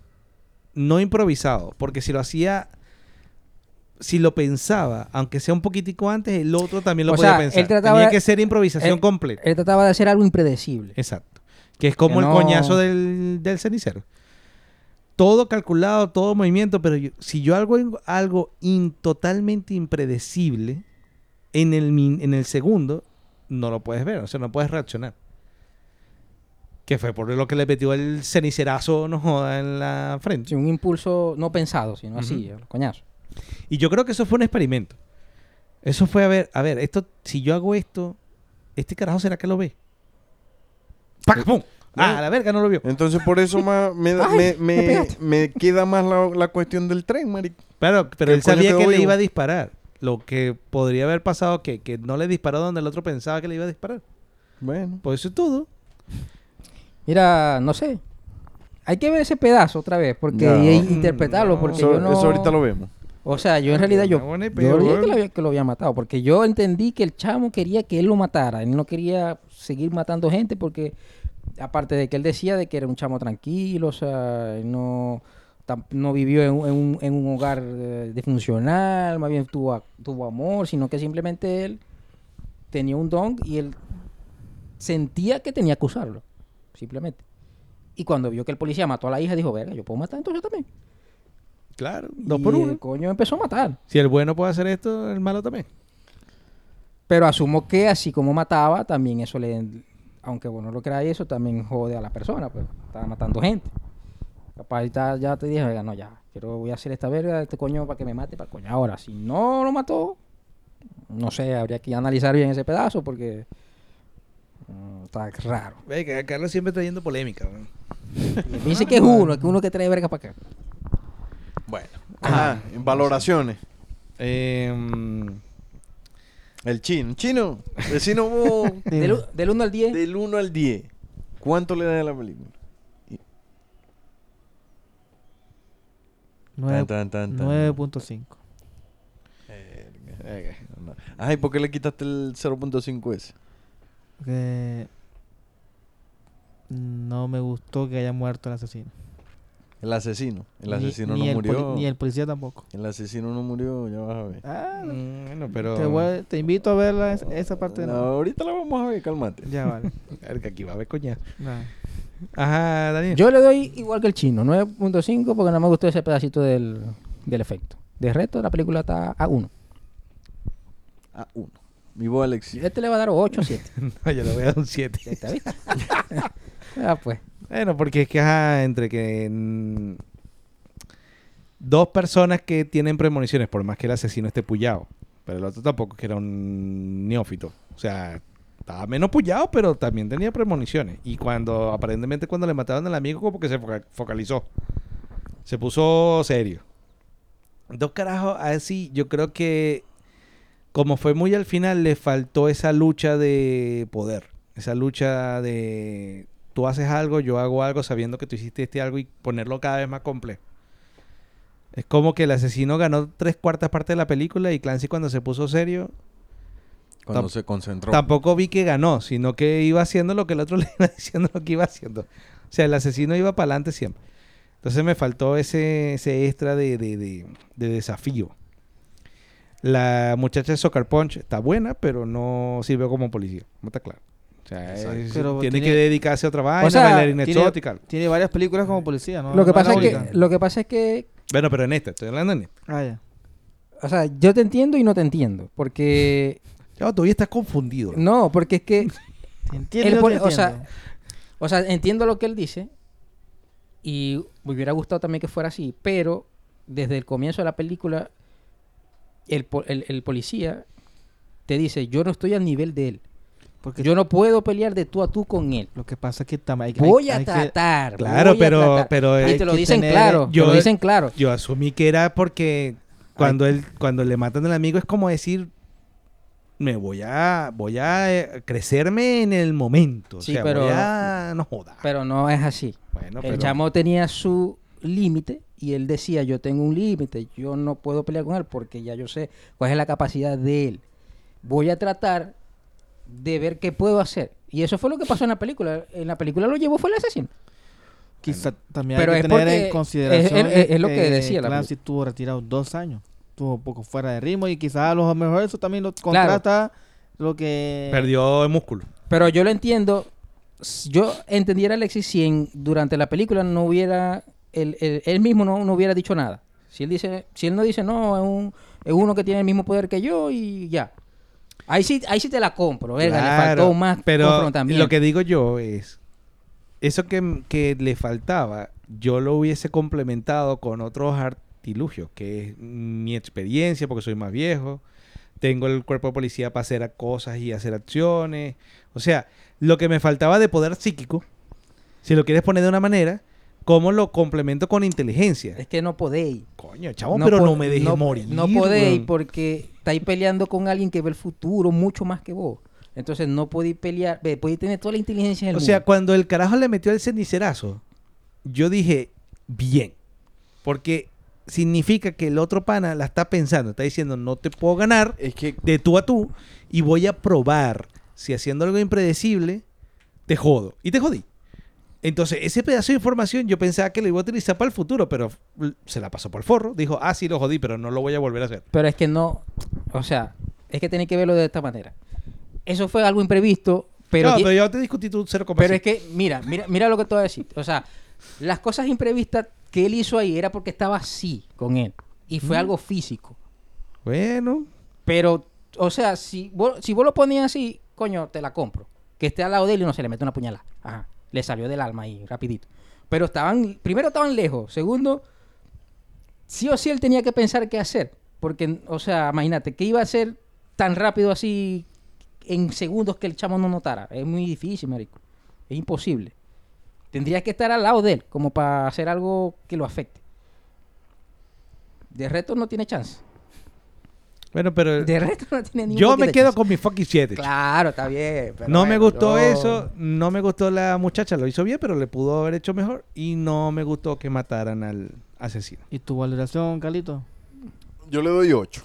no improvisado, porque si lo hacía, si lo pensaba, aunque sea un poquitico antes, el otro también lo O podía sea, pensar. él trataba Tenía de- que ser improvisación él- completa. Él trataba de hacer algo impredecible. Exacto. Que es como Que el coñazo del, del cenicero. Todo calculado, todo movimiento, pero yo- si yo hago algo, in- totalmente impredecible en el, en el segundo, no lo puedes ver, o sea, no puedes reaccionar. Que fue por lo que le metió el cenicerazo, no joda, en la frente. Sí, un impulso no pensado, sino así, el coñazo. Y yo creo que eso fue un experimento. Eso fue a ver, a ver, esto, si yo hago esto, ¿este carajo será que lo ve? ¡Pac! ¡Pum! Ah, a la verga no lo vio. Entonces por eso más [laughs] me, da- Ay, me, me me, pegaste. me queda más la, la cuestión del tren, marico. Pero, pero él coño sabía quedó que le vivo. iba a disparar. Lo que podría haber pasado que, que no le disparó donde el otro pensaba que le iba a disparar. Bueno. Pues eso es todo. Mira, no sé. Hay que ver ese pedazo otra vez, porque y interpretarlo, porque Eso, yo no... eso ahorita lo vemos. O sea, yo en realidad yo, yo dije que lo, había, que lo había matado, porque yo entendí que el chamo quería que él lo matara. Él no quería seguir matando gente porque, aparte de que él decía de que era un chamo tranquilo, o sea, no... tam- no vivió en, un- en un, en un hogar eh, disfuncional, más bien tuvo, tuvo amor, sino que simplemente él tenía un don y él sentía que tenía que usarlo, simplemente. Y cuando vio que el policía mató a la hija, dijo, verga, yo puedo matar entonces también. Claro, dos Y por el uno. coño empezó a matar. Si el bueno puede hacer esto, el malo también. Pero asumo que así como mataba, también eso le... Aunque bueno, no lo creáis, eso también jode a la persona, pues. Estaba matando gente. Capaz ya, ya te dije, "Verga, no, ya. Quiero, voy a hacer esta verga, este coño, para que me mate, para coño. Ahora, si no lo mató, no sé, habría que analizar bien ese pedazo, porque... mm, está raro. Ve que Carlos siempre trayendo polémica. weón. Dice que es uno, que uno que trae verga para acá. Bueno. Ajá, en valoraciones. Em, El chino. Chino, vecino vos, [laughs] Del, u- del 1 al 10, del 1 al 10. ¿Cuánto le das a la película? Nueve- Tan, tan, tan, tan. 9.5. Ay, ¿por qué le quitaste el 0.5 ese? Porque no me gustó que haya muerto el asesino. El asesino. El asesino ni no el murió. poli- ni el policía tampoco. El asesino no murió, ya vas a ver. Ah, mm, bueno, pero. te, voy- te invito a ver la- esa parte de No, ahorita la vamos a ver, cálmate. Ya vale. [laughs] Verga, aquí va a haber coña. Nah. Ajá, Daniel. yo le doy igual que el chino, 9.5, porque no me gustó ese pedacito del, del efecto. De resto, la película está a 1. A uno. Mi voz Alexis. Este le va a dar 8 o 7. No, yo le voy a dar un 7. ¿Está bien? [laughs] ah, pues. Bueno, porque es que entre que dos personas que tienen premoniciones, por más que el asesino esté pullado, pero el otro tampoco, que era un neófito. O sea, estaba menos pullado, pero también tenía premoniciones. Y cuando, aparentemente, cuando le mataron al amigo, como que se foca- focalizó. Se puso serio. Dos carajos, así, yo creo que como fue muy al final, le faltó esa lucha de poder. Esa lucha de tú haces algo, yo hago algo, sabiendo que tú hiciste este algo y ponerlo cada vez más complejo. Es como que el asesino ganó tres cuartas partes de la película y Clancy cuando se puso serio, Cuando se concentró. tampoco vi que ganó, sino que iba haciendo lo que el otro [laughs] le iba diciendo lo que iba haciendo. O sea, el asesino iba para adelante siempre. Entonces me faltó ese, ese extra de, de- de- de desafío. La muchacha de Soccer Punch está buena, pero no sirve como policía. No está claro. O sea, Exacto. es- Pero tiene, tiene- que dedicarse a otra vaina, sea, bailarina tiene- exótica. Tiene varias películas como policía, ¿no? lo, que No pasa es que, única. lo que pasa es que, Bueno, pero en esta, estoy hablando en esta. Ah, ya. o sea, yo te entiendo y no te entiendo. Porque, [laughs] Ya, todavía estás confundido. no, porque es que, [laughs] Te entiendo, te o sea, entiendo. o sea, entiendo lo que él dice. Y me hubiera gustado también que fuera así. Pero, desde el comienzo de la película, el- el policía te dice, yo no estoy al nivel de él. Porque Yo no puedo pelear de tú a tú con él. lo que pasa es que hay, Voy a hay que- tratar. Claro, voy a pero- tratar. pero y te lo dicen tener- claro. yo- te lo dicen claro. Yo asumí que era porque cuando él, cuando le matan al amigo es como decir me voy a voy a eh, crecerme en el momento. O Sí, sea, pero- voy a no joda. Pero no es así. Bueno, el pero- chamo tenía su límite y él decía, yo tengo un límite, yo no puedo pelear con él porque ya yo sé cuál es la capacidad de él. Voy a tratar de ver qué puedo hacer. Y eso fue lo que pasó en la película. En la película lo llevó fue el asesino. Quizá también Pero hay que tener en consideración es- es- es lo que decía la estuvo retirado dos años. Estuvo un poco fuera de ritmo y quizás a lo mejor eso también lo contrasta lo que... perdió el músculo. Pero yo lo entiendo. Yo entendiera a Alexis si en- durante la película no hubiera... Él, él- él mismo no, no hubiera dicho nada. Si él dice, si él no dice no, es, un, es uno que tiene el mismo poder que yo y ya. Ahí sí, ahí sí te la compro, verga, le Claro, faltó más pero confrontamiento. lo que digo yo es eso que, que le faltaba, yo lo hubiese complementado con otros artilugios, que es mi experiencia, porque soy más viejo, tengo el cuerpo de policía para hacer cosas y hacer acciones. O sea, lo que me faltaba de poder psíquico, si lo quieres poner de una manera, ¿cómo lo complemento con inteligencia? Es que no podéis. Coño, chavo, pero no me dejes no- morir. No podéis porque estáis peleando con alguien que ve el futuro mucho más que vos. Entonces no podéis pelear, ve, podéis tener toda la inteligencia del O sea, mundo. cuando el carajo le metió el cenicerazo, yo dije, bien. Porque significa que el otro pana la está pensando, está diciendo, no te puedo ganar Es que de tú a tú y voy a probar si haciendo algo impredecible te jodo. Y te jodí. Entonces, ese pedazo de información yo pensaba que lo iba a utilizar para el futuro, pero se la pasó por el forro. Dijo, ah, sí, lo jodí, pero no lo voy a volver a hacer. Pero es que no, o sea, es que tenéis que verlo de esta manera. Eso fue algo imprevisto, pero, no, pero yo te discutí tu 0,5. pero es que, mira, mira, mira lo que te voy a decir. O sea, las cosas imprevistas que él hizo ahí era porque estaba así con él. Y fue algo físico. Bueno, Pero, o sea, si vos, si vos lo ponías así, coño, te la compro. Que esté al lado de él y no se le mete una puñalada. Ajá. Le salió del alma ahí, rapidito. Pero estaban, primero estaban lejos. Segundo, sí o sí él tenía que pensar qué hacer. Porque, o sea, imagínate, ¿qué iba a hacer tan rápido así en segundos que el chamo no notara? Es muy difícil, marico. Es imposible. Tendrías que estar al lado de él, como para hacer algo que lo afecte. De resto no tiene chance. Bueno, pero De resto no tiene ningún yo me quedo chance. con mi fucking 7. Claro, está bien. pero No me gustó yo- eso, no me gustó la muchacha, lo hizo bien, pero le pudo haber hecho mejor. Y no me gustó que mataran al asesino. ¿Y tu valoración, Calito? Yo le doy 8.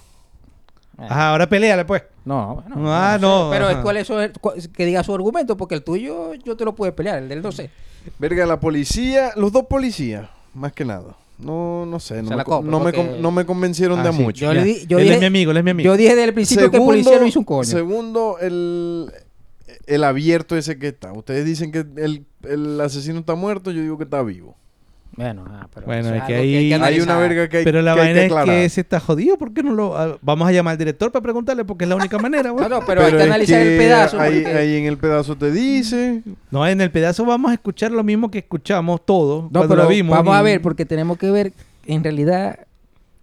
Ah, Ajá, ahora peleale pues. No, bueno, Ah, no, Pero ajá. ¿cuál es su- cu- que diga su argumento, porque el tuyo yo te lo puedo pelear, el del no sé. Verga, la policía, los dos policías, más que nada. No, no sé, no, me, compro, no, me, porque- con- no me convencieron de Ah, sí. mucho. Yo, le di- yo él dije, es mi amigo, él es mi amigo. yo dije desde el principio que el policía no hizo un coño. Segundo, el, el abierto ese que está. Ustedes dicen que el, el asesino está muerto, yo digo que está vivo. Bueno, ah, pero Bueno, es que ahí- Hay una verga que hay, pero la que, hay vaina que es que ese está jodido, ¿por qué no lo...? ah, Vamos a llamar al director para preguntarle, porque es la única manera, güey. [laughs] No, no, pero, hay que analizar el pedazo. Ahí, porque- ahí en el pedazo te dice. No, en el pedazo vamos a escuchar lo mismo que escuchamos todos No, cuando pero la vimos. vamos a ver, porque tenemos que ver, en realidad,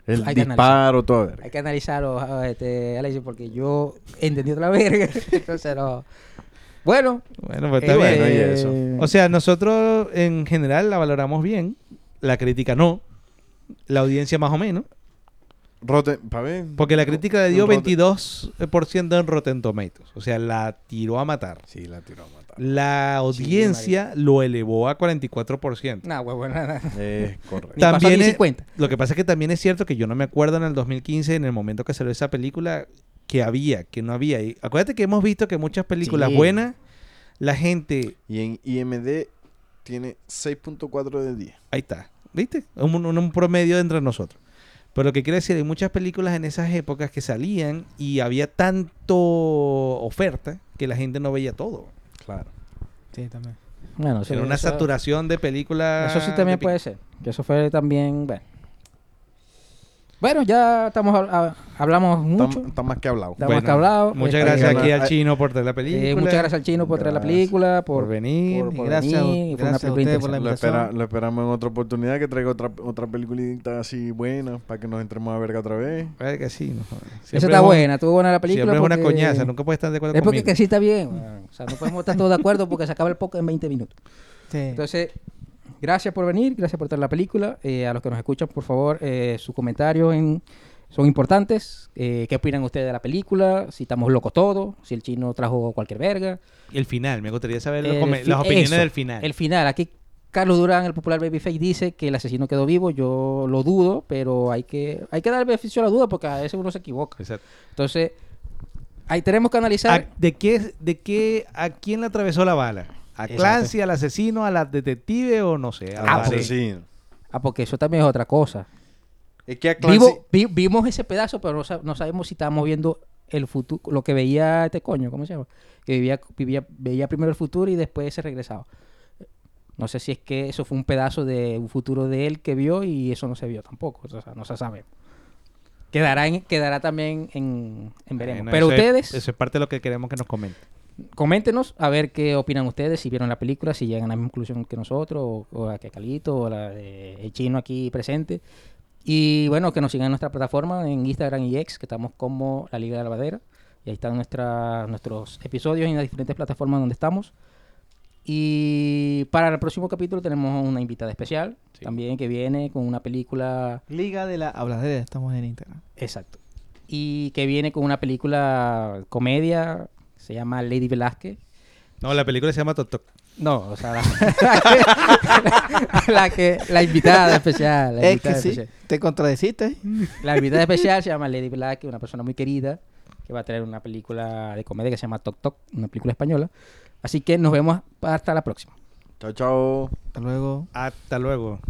El Hay que disparo, verga. hay que analizarlo, ah, este, Alexis, porque yo entendí otra verga. [laughs] Entonces, no. Bueno, Bueno, pues está eh, bien. bueno, y eso. O sea, nosotros en general la valoramos bien, la crítica no, la audiencia más o menos, Rotten, pa' ver. porque la crítica le dio Rotten- 22% en Rotten Tomatoes, o sea, la tiró a matar. Sí, la tiró a matar. La audiencia lo elevó a 44%. nada, huevo, nada. Es [laughs] correcto. También es- 50. Lo que pasa es que también es cierto que yo no me acuerdo en el 2015, en el momento que salió esa película, que había, que no había. Y acuérdate que hemos visto que muchas películas Sí. buenas, la gente Y en IMD tiene 6.4 de 10. Ahí está. ¿Viste? Un, un- un promedio entre nosotros. Pero lo que quiere decir, hay muchas películas en esas épocas que salían y había tanto oferta que la gente no veía todo. Claro. Sí, también. Bueno, sí, Era una eso- saturación de películas. Eso sí también puede ser. Que eso fue también. Bueno, bueno ya estamos hab- hab- hablamos mucho. Está, está más que hablado. Estamos que hablado. Muchas Este, gracias aquí al hay- chino por traer la película. eh, muchas gracias al chino por traer la película, por por, venir. por- por Gracias a- fue una a película ustedes por la interesante. Lo, espera- invitación. lo esperamos en otra oportunidad que traiga otra, otra peliculita así buena para que nos entremos a verga otra vez. Ay, que sí, no está es buena, estuvo buena la película. Siempre es una porque- coñaza, nunca puedes estar de acuerdo Es porque conmigo. que sí está bien. O sea, no podemos estar todos de acuerdo porque se acaba el podcast en 20 minutos. Sí. Entonces, gracias por venir, gracias por traer la película. Eh, a los que nos escuchan, por favor, eh, sus comentarios en- son importantes. Eh, ¿Qué opinan ustedes de la película? Si estamos locos todos, si el chino trajo cualquier verga. El final, me gustaría saber los fi- las opiniones eso, del final. El final, aquí Carlos Durán, el popular Babyface, dice que el asesino quedó vivo. Yo lo dudo, pero hay que, hay que dar el beneficio a la duda porque a veces uno se equivoca. Exacto. Entonces, ahí tenemos que analizar. ¿A, ¿De qué, de qué, a quién le atravesó la bala? ¿A Exacto. Clancy, al asesino, a la detective o no sé? A Ah, porque- Asesino. Ah, porque eso también es otra cosa. Es que a Clancy... Vivo- vi- vimos ese pedazo, pero no, sa- no sabemos si estábamos viendo el futuro, lo que veía este coño, ¿cómo se llama? Que vivía, vivía, veía primero el futuro y después se regresaba. No sé si es que eso fue un pedazo de un futuro de él que vio y eso no se vio tampoco. O sea, no se sabe. Quedará, en- quedará también en, en veremos. Bueno, pero ustedes, eso es parte de lo que queremos que nos comenten. Coméntenos a ver qué opinan ustedes, si vieron la película, si llegan a la misma conclusión que nosotros, o, o a que Calito, o la de el chino aquí presente. Y bueno, que nos sigan en nuestra plataforma, en Instagram y X, que estamos como La Liga de la Lavadera. Y ahí están nuestra, nuestros episodios en las diferentes plataformas donde estamos. Y para el próximo capítulo tenemos una invitada especial, Sí. también que viene con una película Liga de la Habladera, estamos en Instagram. Exacto. Y que viene con una película comedia, se llama Lady Velázquez. No, la película se llama Tok Tok. No, o sea, la, [laughs] la que la invitada especial. La Es invitada que sí, te contradeciste. La invitada especial se llama Lady Velázquez, una persona muy querida que va a traer una película de comedia que se llama Tok Tok, una película española. Así que nos vemos hasta la próxima. Chao, chao. Hasta luego. Hasta luego.